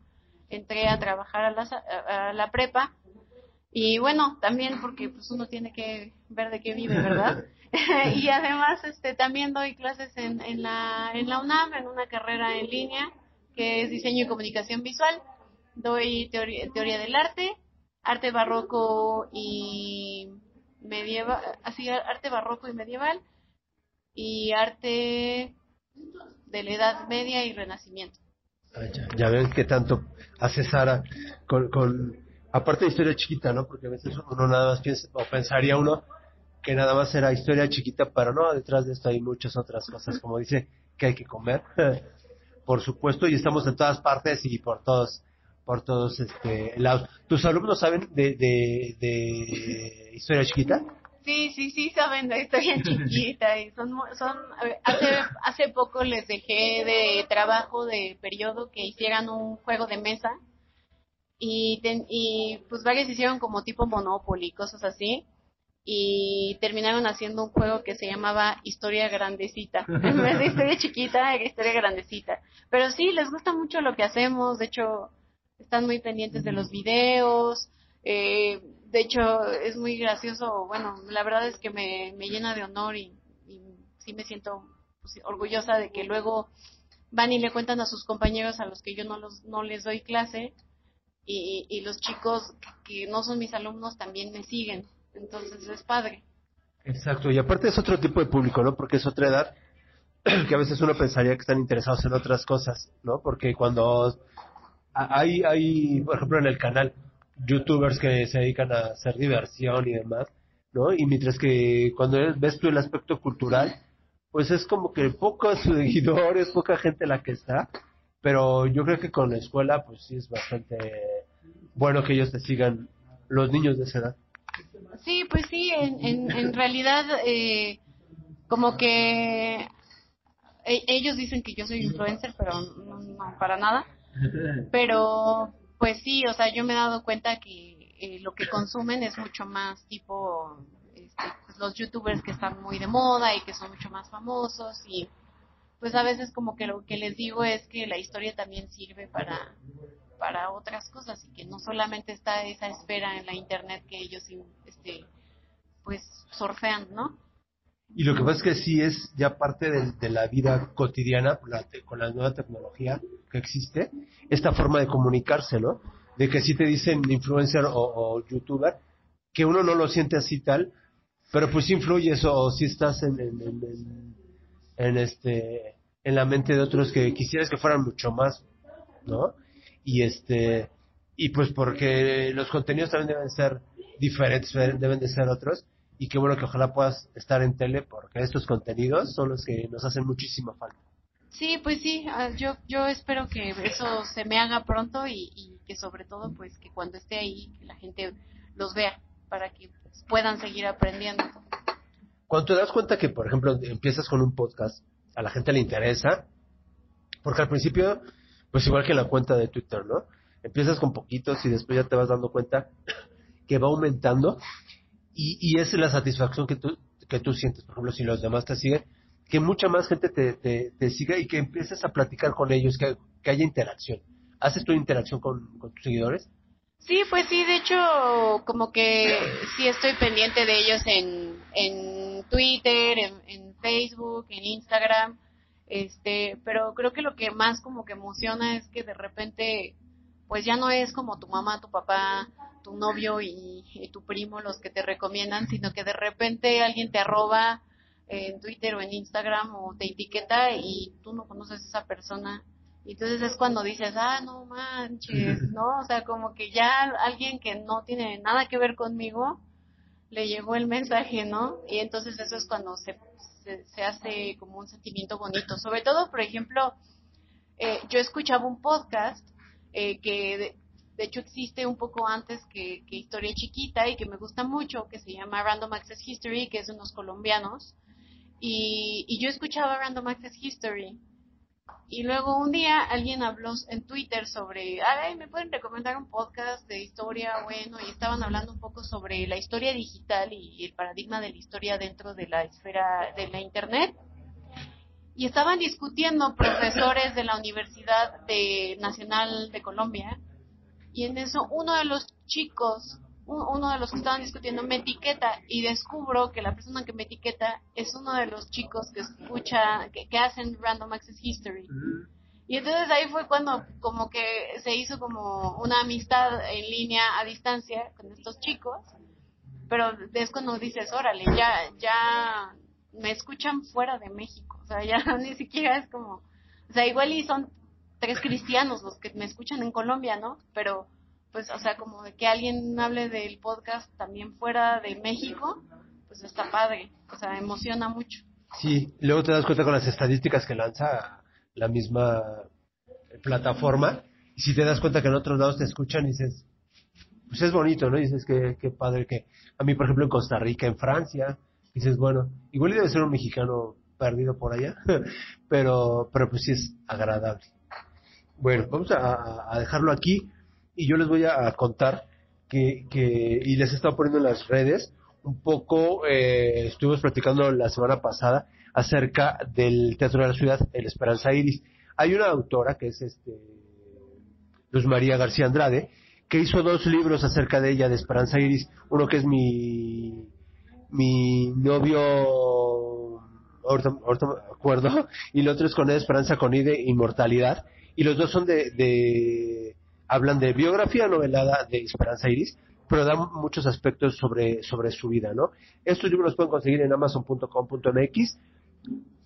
entré a trabajar a la, a la prepa. Y bueno, también porque pues uno tiene que ver de qué vive, ¿verdad? y además este también doy clases en, en la en la UNAM en una carrera en línea que es diseño y comunicación visual. Doy teoría, teoría del arte, arte barroco y medieval, así arte barroco y medieval y arte de la Edad Media y Renacimiento. Ah, ya, ya ven qué tanto hace Sara con, con aparte de historia chiquita, ¿no? Porque a veces uno nada más piensa, o pensaría uno que nada más era historia chiquita, pero no, detrás de esto hay muchas otras cosas, como dice, que hay que comer, por supuesto, y estamos en todas partes y por todos, por todos este lados. ¿Tus alumnos saben de, de, historia chiquita? Sí, sí, sí, saben de historia chiquita y son, son, hace, hace poco les dejé de trabajo de periodo que hicieran un juego de mesa y, y pues varios hicieron como tipo Monopoly, cosas así y terminaron haciendo un juego que se llamaba Historia Grandecita. En vez de historia chiquita, Historia Grandecita. Pero sí, les gusta mucho lo que hacemos, de hecho, están muy pendientes de los videos, eh, de hecho, es muy gracioso. Bueno, la verdad es que me, me llena de honor y, y sí me siento pues, orgullosa de que luego van y le cuentan a sus compañeros a los que yo no, los, no les doy clase y, y los chicos que no son mis alumnos también me siguen. Entonces es padre. Exacto, y aparte es otro tipo de público, ¿no? Porque es otra edad que a veces uno pensaría que están interesados en otras cosas, ¿no? Porque cuando hay, hay, por ejemplo, en el canal, youtubers que se dedican a hacer diversión y demás, ¿no? Y mientras que cuando ves tú el aspecto cultural, pues es como que pocos seguidores, poca gente la que está, pero yo creo que con la escuela, pues sí es bastante bueno que ellos te sigan, los niños de esa edad. Sí, pues sí, en, en, realidad eh, como que e- ellos dicen que yo soy influencer, pero no, no, para nada. Pero pues sí, o sea, yo me he dado cuenta que eh, lo que consumen es mucho más tipo este, pues, los youtubers que están muy de moda y que son mucho más famosos y pues a veces como que lo que les digo es que la historia también sirve para para otras cosas y que no solamente está esa espera en la internet que ellos este pues surfean, ¿no? Y lo que pasa es que sí es ya parte de, de la vida cotidiana la te- con la nueva tecnología que existe, esta forma de comunicarse, ¿no? De que si te dicen influencer o, youtuber, que uno no lo siente así tal, pero pues sí influyes o si estás en, en- en- en este en la mente de otros que quisieras que fueran mucho más, ¿no? Y este y pues porque los contenidos también deben ser diferentes, deben de ser otros y qué bueno que ojalá puedas estar en tele porque estos contenidos son los que nos hacen muchísima falta. Sí, pues sí, ah, yo yo espero que eso se me haga pronto y, y que sobre todo pues que cuando esté ahí que la gente los vea para que pues, puedan seguir aprendiendo. Cuando te das cuenta que, por ejemplo, empiezas con un podcast, a la gente le interesa, porque al principio, pues igual que la cuenta de Twitter, ¿no? Empiezas con poquitos y después ya te vas dando cuenta que va aumentando y, y esa es la satisfacción que tú, que tú sientes, por ejemplo, si los demás te siguen, que mucha más gente te, te, te siga y que empieces a platicar con ellos, que, que haya interacción. ¿Haces tu interacción con, con tus seguidores? Sí, pues sí, de hecho, como que sí estoy pendiente de ellos en, en Twitter, en Facebook, en Instagram, este, pero creo que lo que más como que emociona es que de repente pues ya no es como tu mamá, tu papá, tu novio y, y tu primo los que te recomiendan, sino que de repente alguien te arroba en Twitter o en Instagram o te etiqueta y tú no conoces a esa persona. Y entonces es cuando dices, ah, no manches, ¿no? O sea, como que ya alguien que no tiene nada que ver conmigo le llegó el mensaje, ¿no? Y entonces eso es cuando se, se, se hace como un sentimiento bonito. Sobre todo, por ejemplo, eh, yo escuchaba un podcast eh, que de, de hecho existe un poco antes que, Historia Chiquita y que me gusta mucho, que se llama Random Access History, que es de unos colombianos. Y, y yo escuchaba Random Access History. Y luego un día alguien habló en Twitter sobre, ay, me pueden recomendar un podcast de historia, bueno, y estaban hablando un poco sobre la historia digital y el paradigma de la historia dentro de la esfera de la Internet. Y estaban discutiendo profesores de la Universidad de, Nacional de Colombia. Y en eso uno de los chicos uno de los que estaban discutiendo me etiqueta y descubro que la persona que me etiqueta es uno de los chicos que escucha, que, que hacen Random Access History. Y entonces ahí fue cuando como que se hizo como una amistad en línea a distancia con estos chicos, pero es cuando dices, órale, ya, ya me escuchan fuera de México, o sea, ya ni siquiera es como, o sea, igual y son tres cristianos los que me escuchan en Colombia, ¿no? Pero pues, o sea, como de que alguien hable del podcast también fuera de México, pues está padre, o sea, emociona mucho. Sí, luego te das cuenta con las estadísticas que lanza la misma plataforma, y si te das cuenta que en otros lados te escuchan y dices, pues es bonito, ¿no? Dices que, qué padre que, a mí, por ejemplo, en Costa Rica, en Francia, dices, bueno, igual debe ser un mexicano perdido por allá, pero, pero pues sí es agradable. Bueno, vamos a dejarlo aquí y yo les voy a contar que, que y les he estado poniendo en las redes un poco, eh, estuvimos platicando la semana pasada acerca del Teatro de la Ciudad, el Esperanza Iris. Hay una autora que es este Luz María García Andrade, que hizo dos libros acerca de ella, de Esperanza Iris, uno que es mi, mi novio, ahorita, ahorita me acuerdo, y el otro es con Esperanza con I de Inmortalidad, y los dos son de, de hablan de biografía novelada de Esperanza Iris, pero dan muchos aspectos sobre, sobre su vida, ¿no? Estos libros los pueden conseguir en amazon.com.mx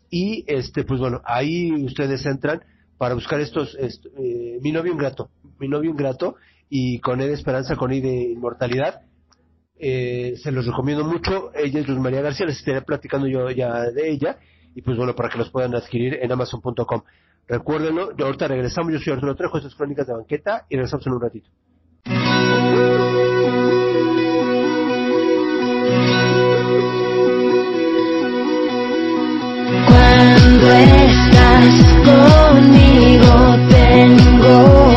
y, este, pues bueno, ahí ustedes entran para buscar estos, est, eh, Mi novio ingrato, Mi novio ingrato y con él Esperanza, con él de Inmortalidad. Eh, se los recomiendo mucho. Ella es Luz María García, les estaré platicando yo ya de ella. Y pues bueno, para que los puedan adquirir en amazon.com. Recuérdenlo, yo ahorita regresamos, yo soy Arturo Trejo, estas es Crónicas de Banqueta y regresamos en un ratito. Cuando estás conmigo tengo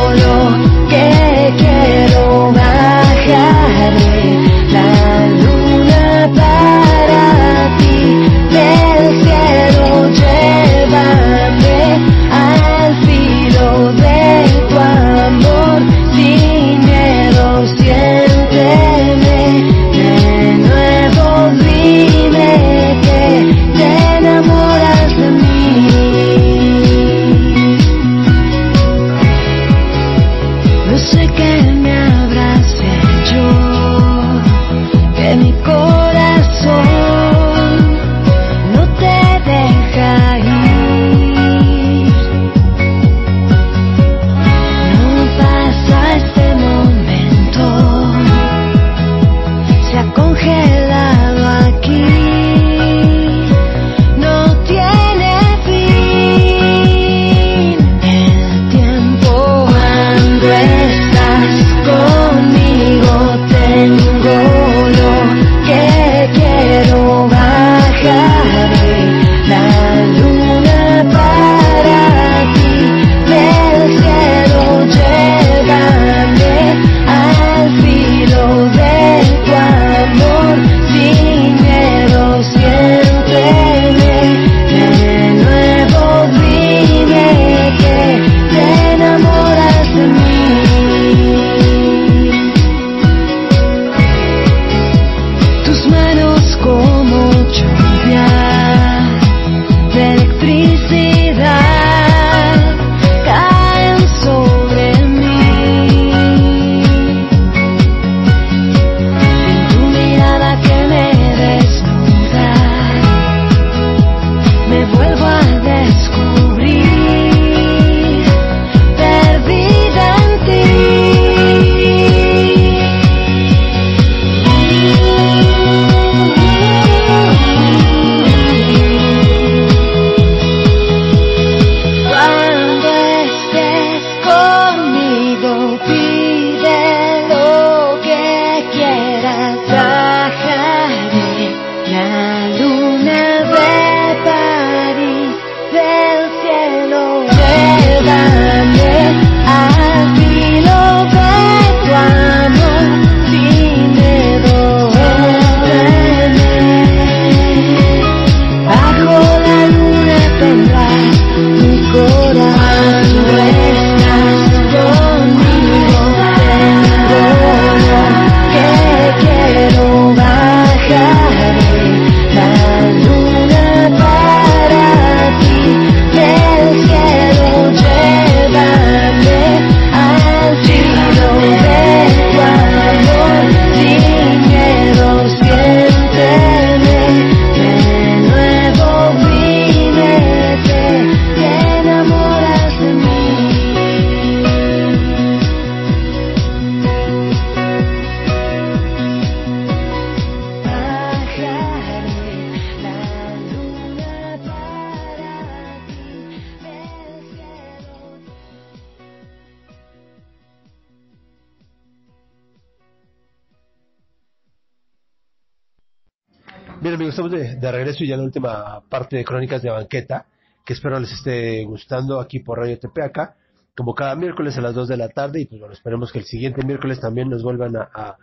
Bien amigos, estamos de, regreso y ya en la última parte de Crónicas de Banqueta, que espero les esté gustando aquí por Radio Tepeaca, como cada miércoles a las 2 de la tarde y pues bueno, esperemos que el siguiente miércoles también nos vuelvan a,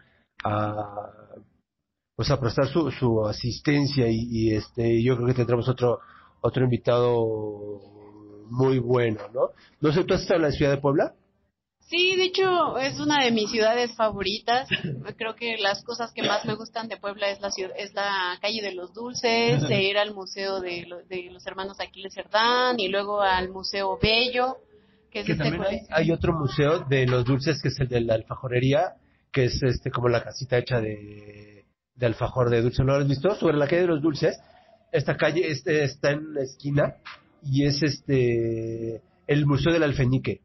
a, pues a prestar su, su asistencia y, y, este yo creo que tendremos otro otro invitado muy bueno, ¿no? No sé, ¿tú has estado en la ciudad de Puebla? Sí, de hecho es una de mis ciudades favoritas. Creo que las cosas que más me gustan de Puebla es la ciudad, es la calle de los dulces, de ir al museo de, lo- de los hermanos Aquiles Cerdán y luego al museo Bello, que es Que este también hay, hay otro museo de los dulces que es el de la alfajorería, que es este como la casita hecha de, de alfajor de dulce. ¿No lo has visto? Sobre la calle de los dulces, esta calle este está en la esquina y es este el museo del alfeñique.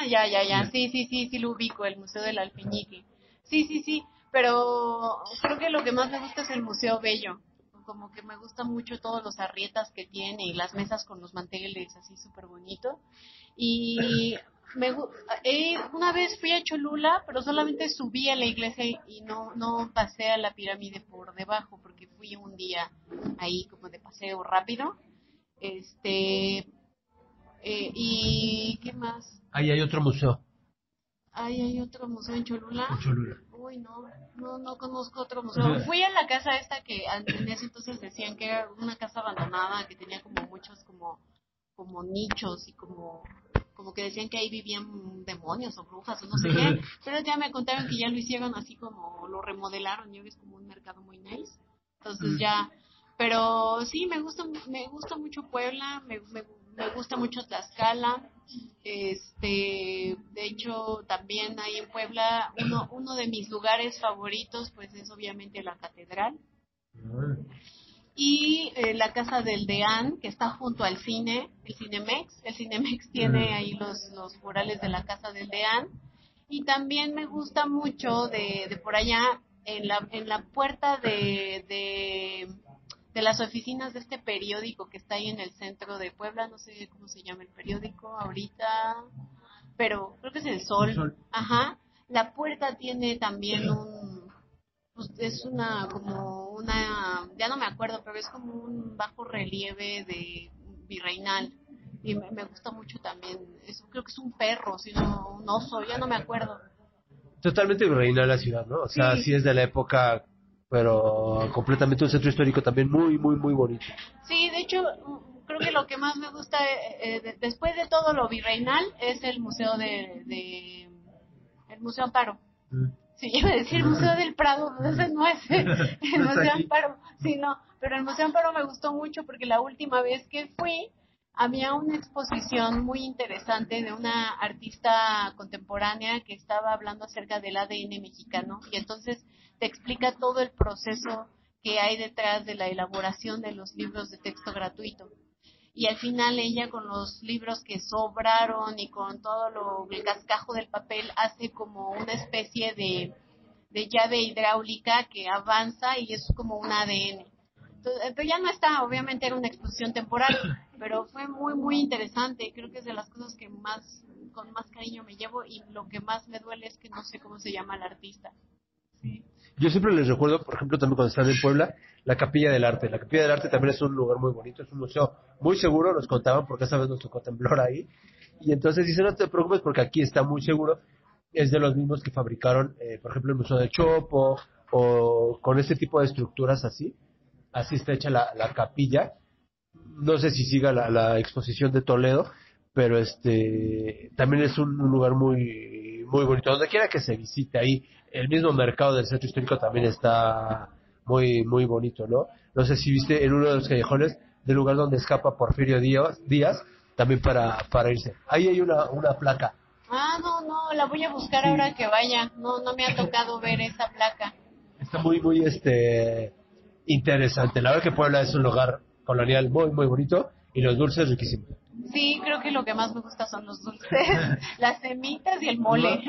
Ah, ya, ya, ya. Sí, sí, sí, sí lo ubico, el Museo del Alfeñique. Sí, sí, sí. Pero creo que lo que más me gusta es el Museo Bello. Como que me gusta mucho todos los arrietas que tiene y las mesas con los manteles así súper bonito. Y me, eh, una vez fui a Cholula, pero solamente subí a la iglesia y- y no, no pasé a la pirámide por debajo porque fui un día ahí como de paseo rápido. Este, eh, ¿Y qué más? Ahí hay otro museo. Ay, hay otro museo en Cholula. En Cholula. Uy, no, no, no conozco otro museo. Fui a la casa esta que en ese entonces decían que era una casa abandonada, que tenía como muchos como, como nichos y como, como que decían que ahí vivían demonios o brujas o no sé qué. Pero ya me contaron que ya lo hicieron así como lo remodelaron, ya ves como un mercado muy nice. Entonces ya, pero sí, me gusta, me gusta mucho Puebla, me, me, me gusta mucho Tlaxcala. Este, de hecho, también ahí en Puebla, uno, uno de mis lugares favoritos, pues es obviamente la catedral. Y eh, la casa del Deán, que está junto al cine, el Cinemex. El Cinemex tiene ahí los, los murales de la casa del Deán. Y también me gusta mucho de, de por allá, en la, en la puerta de, de, de las oficinas de este periódico que está ahí en el centro de Puebla, no sé cómo se llama el periódico ahorita, pero creo que es el Sol. El Sol. Ajá. La puerta tiene también un, pues, es una, como una, ya no me acuerdo, pero es como un bajo relieve de virreinal. Y me, me gusta mucho también, eso creo que es un perro, sino un oso, ya no me acuerdo. Totalmente virreinal la ciudad, ¿no? O sea, Sí. sí es de la época, pero completamente un centro histórico también muy, muy, muy bonito. Sí, de hecho, mm, creo que lo que más me gusta, eh, eh, de- después de todo lo virreinal, es el museo de, de el Museo Amparo. Sí, iba a decir Museo del Prado, ese no es el Museo. Amparo. Sí, no, pero el Museo Amparo me gustó mucho porque la última vez que fui había una exposición muy interesante de una artista contemporánea que estaba hablando acerca del ADN mexicano y entonces te explica todo el proceso que hay detrás de la elaboración de los libros de texto gratuito y al final ella con los libros que sobraron y con todo lo, el cascajo del papel hace como una especie de, de llave hidráulica que avanza y es como un ADN. Entonces, pero ya no está, obviamente era una exposición temporal, pero fue muy, muy interesante. Creo que es de las cosas que más, con más cariño me llevo y lo que más me duele es que no sé cómo se llama el artista. Yo siempre les recuerdo, por ejemplo, también cuando estaba en Puebla, la Capilla del Arte. La Capilla del Arte también es un lugar muy bonito, es un museo muy seguro, nos contaban porque esa vez nos tocó temblor ahí. Y entonces dicen, no te preocupes porque aquí está muy seguro. Es de los mismos que fabricaron, eh, por ejemplo, el Museo de Chopo o con este tipo de estructuras así. Así está hecha la, la capilla. No sé si siga la, la exposición de Toledo, pero este también es un lugar muy muy bonito. Donde quiera que se visite ahí, el mismo mercado del centro histórico también está muy muy bonito, ¿no? No sé si viste en uno de los callejones del lugar donde escapa Porfirio Díaz, Díaz también para, para irse. Ahí hay una, una placa. Ah, no, no, la voy a buscar ahora que vaya. No, no me ha tocado ver esa placa. Está muy, muy este interesante. La verdad que Puebla es un lugar colonial muy, muy bonito y los dulces riquísimos. Sí, creo que lo que más me gusta son los dulces, las semitas y el mole.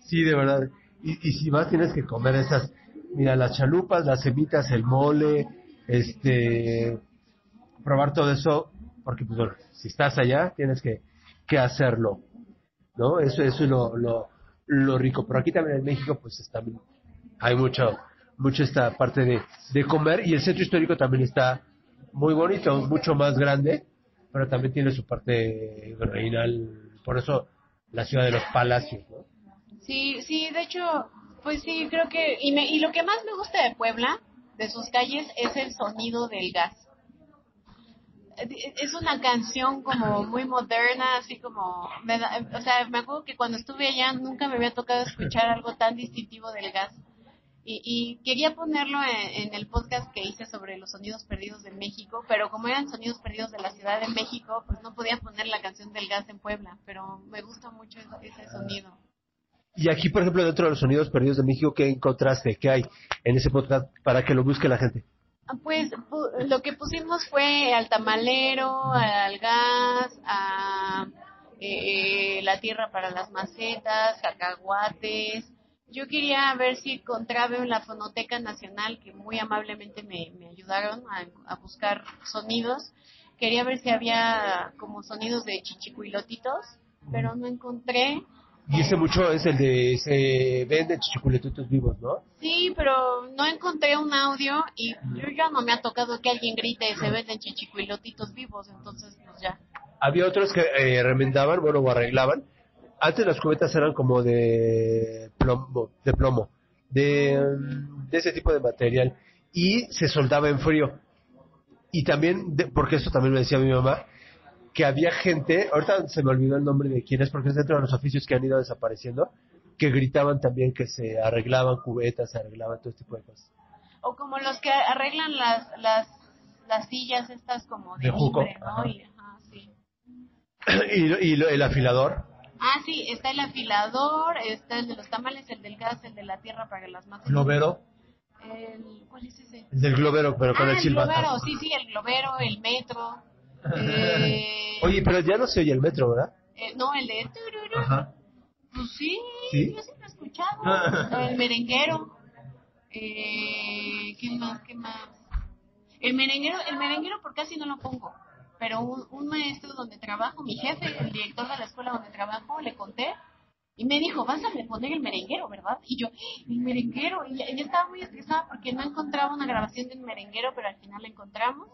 Sí, de verdad. Y, y si vas tienes que comer esas, mira, las chalupas, las semitas, el mole, este, probar todo eso, porque pues bueno, si estás allá tienes que, que hacerlo, ¿no? Eso, eso es lo, lo, lo rico. Pero aquí también en México pues es también hay mucho, mucho esta parte de, de comer y el centro histórico también está muy bonito, mucho más grande, pero también tiene su parte reinal, por eso la ciudad de los palacios, ¿no? Sí, sí, de hecho, pues sí, creo que, y, me, y lo que más me gusta de Puebla, de sus calles, es el sonido del gas. Es una canción como muy moderna, así como, me da- o sea, me acuerdo que cuando estuve allá nunca me había tocado escuchar algo tan distintivo del gas. Y, y quería ponerlo en, en el podcast que hice sobre los sonidos perdidos de México, pero como eran sonidos perdidos de la Ciudad de México, pues no podía poner la canción del gas en Puebla, pero me gusta mucho ese, ese sonido. Y aquí, por ejemplo, dentro de los sonidos perdidos de México, ¿qué encontraste? ¿Qué hay en ese podcast para que lo busque la gente? Ah, Pues pu- lo que pusimos fue al tamalero, al gas, a eh, la tierra para las macetas, cacahuates. Yo quería ver si encontraba en la Fonoteca Nacional, que muy amablemente me, me ayudaron a, a buscar sonidos. Quería ver si había como sonidos de chichicuilotitos, pero no encontré. Y ese mucho es el de se venden chichiculetitos vivos, ¿no? Sí, pero no encontré un audio y yo ya no me ha tocado que alguien grite se venden chichicuilotitos vivos, entonces pues ya. Había otros que eh, remendaban, bueno, o arreglaban. Antes las cubetas eran como de plomo, de plomo, de, de ese tipo de material. Y se soldaba en frío. Y también, de- porque eso también me decía mi mamá, que había gente, ahorita se me olvidó el nombre de quién es, porque es dentro de los oficios que han ido desapareciendo, que gritaban también que se arreglaban cubetas, se arreglaban todo este tipo de cosas. O como los que arreglan las las las sillas estas como de, De juco, libre, ¿no? ajá. Y, ajá, sí. y, lo- y lo- el afilador, Ah, sí, está el afilador, está el de los tamales, el del gas, el de la tierra para las masas. globero, El, ¿Cuál es ese? el del globero, pero con ah, el globero, sí, sí, el globero, el metro. Eh, Oye, pero ya no se oye el metro, ¿verdad? eh, no, el de... Ajá. Pues sí, ¿Sí? yo sí lo he escuchado. El merenguero. Eh, ¿Qué más? ¿Qué más? El merenguero, el merenguero por casi no lo pongo. Pero un, un maestro donde trabajo, mi jefe, el director de la escuela donde trabajo, le conté y me dijo, vas a poner el merenguero, ¿verdad? Y yo, el merenguero. Y ella estaba muy estresada porque no encontraba una grabación del merenguero, pero al final la encontramos.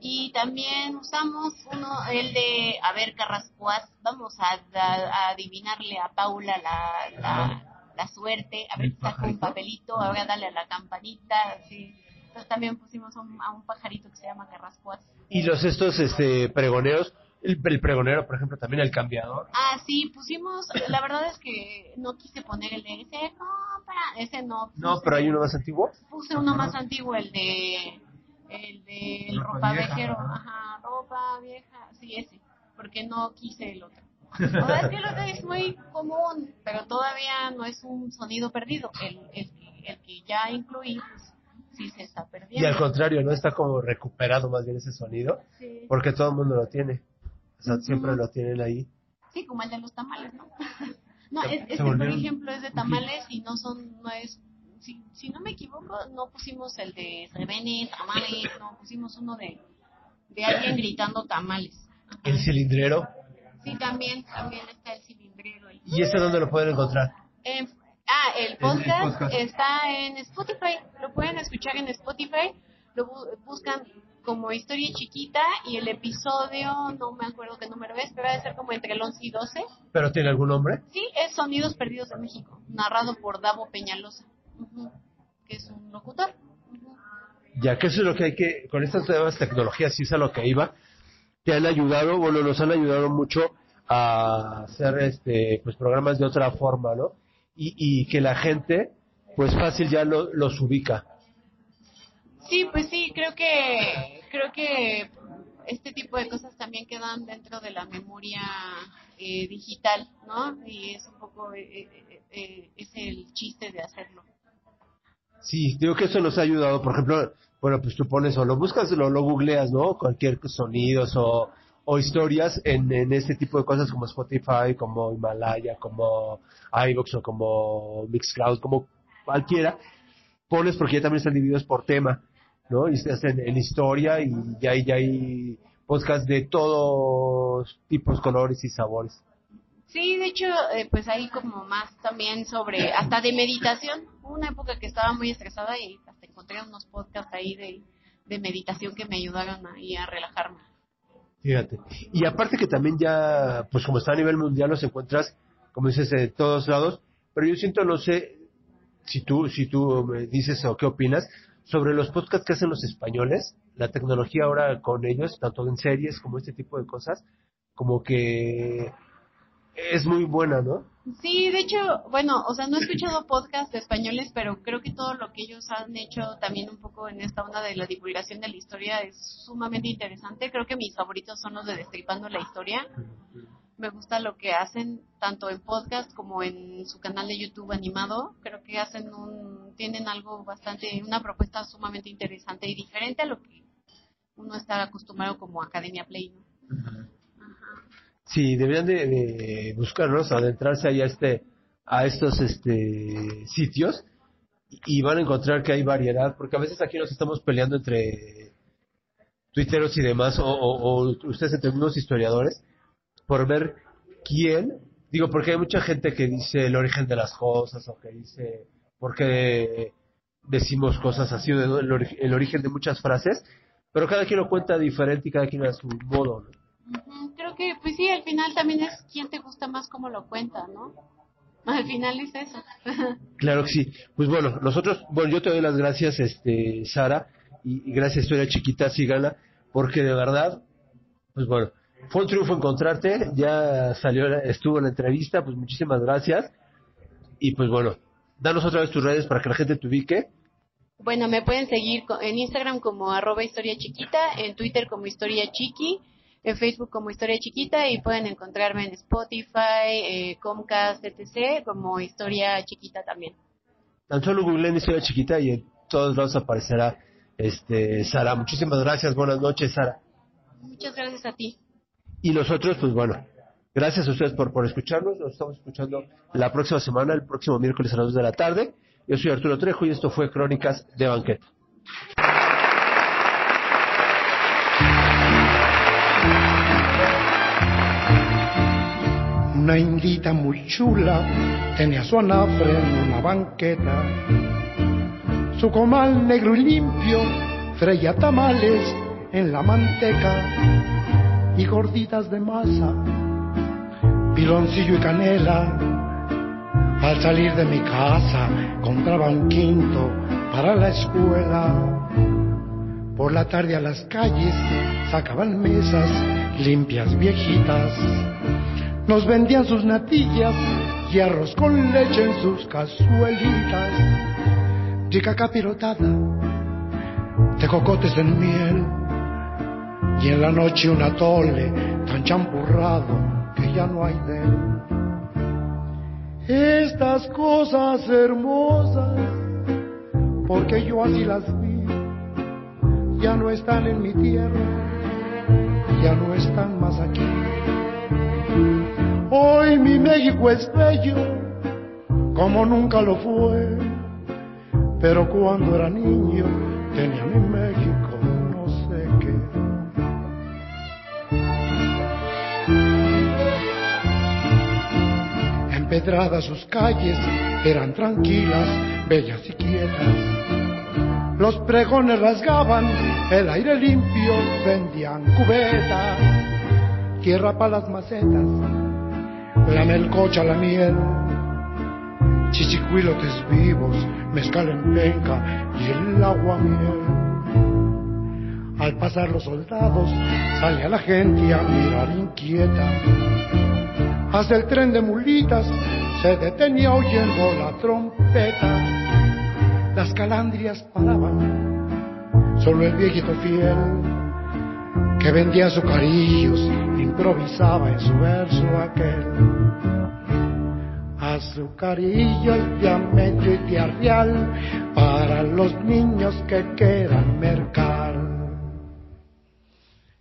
Y también usamos uno, el de, a ver, Carrascuas, vamos a, a- a adivinarle a Paula la, la, la suerte, a ver, ¿El saca un papelito, ahora dale a la campanita, así. Entonces también pusimos a un, a un pajarito que se llama Carrascuas. Y los estos este pregoneros, el, el pregonero, por ejemplo, también el cambiador. Ah, sí, pusimos, la verdad es que no quise poner el de ese, compra, ese no. No, pero hay uno más antiguo. Puse uno más antiguo, el de, el de el Ropa ropa vieja, ajá. ajá, ropa vieja, sí, ese, porque no quise el otro. O sea, es que el otro es muy común, pero todavía no es un sonido perdido. El, el, que- el que ya incluí, pues sí se está Y al contrario, no está como recuperado más bien ese sonido, Sí. porque todo el mundo lo tiene. O sea, siempre lo tienen ahí. Sí, como el de los tamales, ¿no? no, es, este, por ejemplo, es de tamales y no son, no es, si, si no me equivoco, no pusimos el de Revenes, tamales, no, pusimos uno de, de alguien gritando tamales. Ajá. El cilindrero. Sí, también, también está el cilindrero. el- ¿Y ese dónde lo pueden encontrar? en- ah, el podcast, podcast. está en Spotify, lo pueden escuchar en Spotify, lo bu- buscan como historia chiquita y el episodio, no me acuerdo qué número es, pero debe ser como entre el 11 y 12. ¿Pero tiene algún nombre? Sí, es Sonidos Perdidos de México, narrado por Davo Peñalosa, ujú, que es un locutor. Ya que eso es lo que hay que, con estas nuevas tecnologías, sí es a lo que iba, te han ayudado, bueno, nos han ayudado mucho a hacer este pues programas de otra forma, ¿no? Y, y que la gente, pues fácil ya lo- los ubica. Sí, pues sí, creo que creo que este tipo de cosas también quedan dentro de la memoria eh, digital, ¿no? Y es un poco eh, eh, eh, es el chiste de hacerlo. Sí, digo que eso nos ha ayudado, por ejemplo, bueno, pues tú pones o lo buscas, lo, lo googleas, ¿no? Cualquier sonidos o, o historias en, en este tipo de cosas como Spotify, como Himalaya, como iVoox o como Mixcloud, como cualquiera, pones porque ya también están divididos por tema, ¿no? Y estás en, en historia y ya hay, ya hay podcasts de todos tipos, colores y sabores. Sí, de hecho, eh, pues ahí como más también sobre, hasta de meditación. Una época que estaba muy estresada y hasta encontré unos podcasts ahí de, de meditación que me ayudaron ahí a relajarme. Fíjate. Y aparte que también ya, pues como está a nivel mundial, los encuentras, como dices, de todos lados. Pero yo siento, no sé, si tú, si tú me dices o qué opinas, sobre los podcasts que hacen los españoles, la tecnología ahora con ellos, tanto en series como este tipo de cosas, como que es muy buena, ¿no? Sí, de hecho, bueno, o sea, no he escuchado podcasts españoles, pero creo que todo lo que ellos han hecho también un poco en esta onda de la divulgación de la historia es sumamente interesante. Creo que mis favoritos son los de Destripando la Historia. Me gusta lo que hacen tanto en podcast como en su canal de YouTube animado. Creo que hacen un, tienen algo bastante, una propuesta sumamente interesante y diferente a lo que uno está acostumbrado como Academia Play, ¿no? Sí, deberían de, de buscarlos, adentrarse ahí a este, a estos este sitios y van a encontrar que hay variedad, porque a veces aquí nos estamos peleando entre tuiteros y demás, o, ustedes entre unos historiadores, por ver quién, digo, porque hay mucha gente que dice el origen de las cosas, o que dice por qué decimos cosas así, el, ori- el origen de muchas frases, pero cada quien lo cuenta diferente y cada quien a su modo. Creo que, pues sí, al final también es quién te gusta más cómo lo cuenta, ¿no? Al final es eso. Claro que sí. Pues bueno, nosotros, bueno, yo te doy las gracias, este, Sara, y, y gracias, Historia Chiquita, síganla, porque de verdad, pues bueno, fue un triunfo encontrarte, ya salió, la- estuvo en la entrevista, pues muchísimas gracias, y pues bueno, danos otra vez tus redes para que la gente te ubique. Bueno, me pueden seguir en Instagram como arroba historia chiquita, en Twitter como historia chiqui, en Facebook como historia chiquita y pueden encontrarme en Spotify, eh, Comcast, etc. como historia chiquita también. Tan solo googleen Historia Chiquita y en todos lados aparecerá, este, Sara. Muchísimas gracias, buenas noches, Sara. Muchas gracias a ti. Y nosotros, pues bueno, gracias a ustedes por, por escucharnos. Nos estamos escuchando la próxima semana, el próximo miércoles a las 2 de la tarde. Yo soy Arturo Trejo y esto fue Crónicas de Banqueta. Una indita muy chula tenía su anafre en una banqueta. Su comal negro y limpio freía tamales en la manteca y gorditas de masa, piloncillo y canela. Al salir de mi casa compraba un quinto para la escuela. Por la tarde a las calles sacaban mesas limpias viejitas. Nos vendían sus natillas y arroz con leche en sus cazuelitas. Rica capirotada de cocotes en miel. Y en la noche un atole tan champurrado que ya no hay de él. Estas cosas hermosas, porque yo así las vi, ya no están en mi tierra, ya no están más aquí. Hoy mi México es bello, como nunca lo fue, pero cuando era niño tenía mi México, no sé qué. Empedradas sus calles eran tranquilas, bellas y quietas. Los pregones rasgaban el aire limpio, vendían cubetas, tierra para las macetas, la melcocha, la miel, chichicuilotes vivos, mezcal en penca y el agua miel. Al pasar los soldados, salía la gente a mirar inquieta. Hasta el tren de mulitas se detenía oyendo la trompeta. Las calandrias paraban, solo el viejito fiel que vendía azucarillos improvisaba en su verso aquel. Azucarillos de a medio y de a real para los niños que quieran mercar.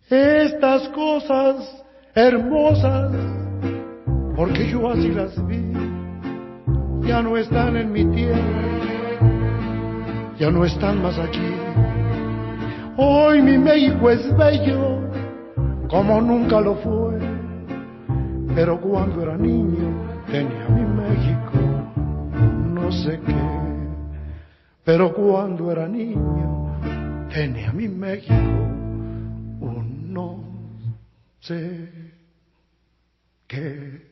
Estas cosas hermosas, porque yo así las vi, ya no están en mi tierra, ya no están más aquí. Hoy mi México es bello, como nunca lo fue, pero cuando era niño tenía mi México, no sé qué. Pero cuando era niño tenía mi México, un no sé qué.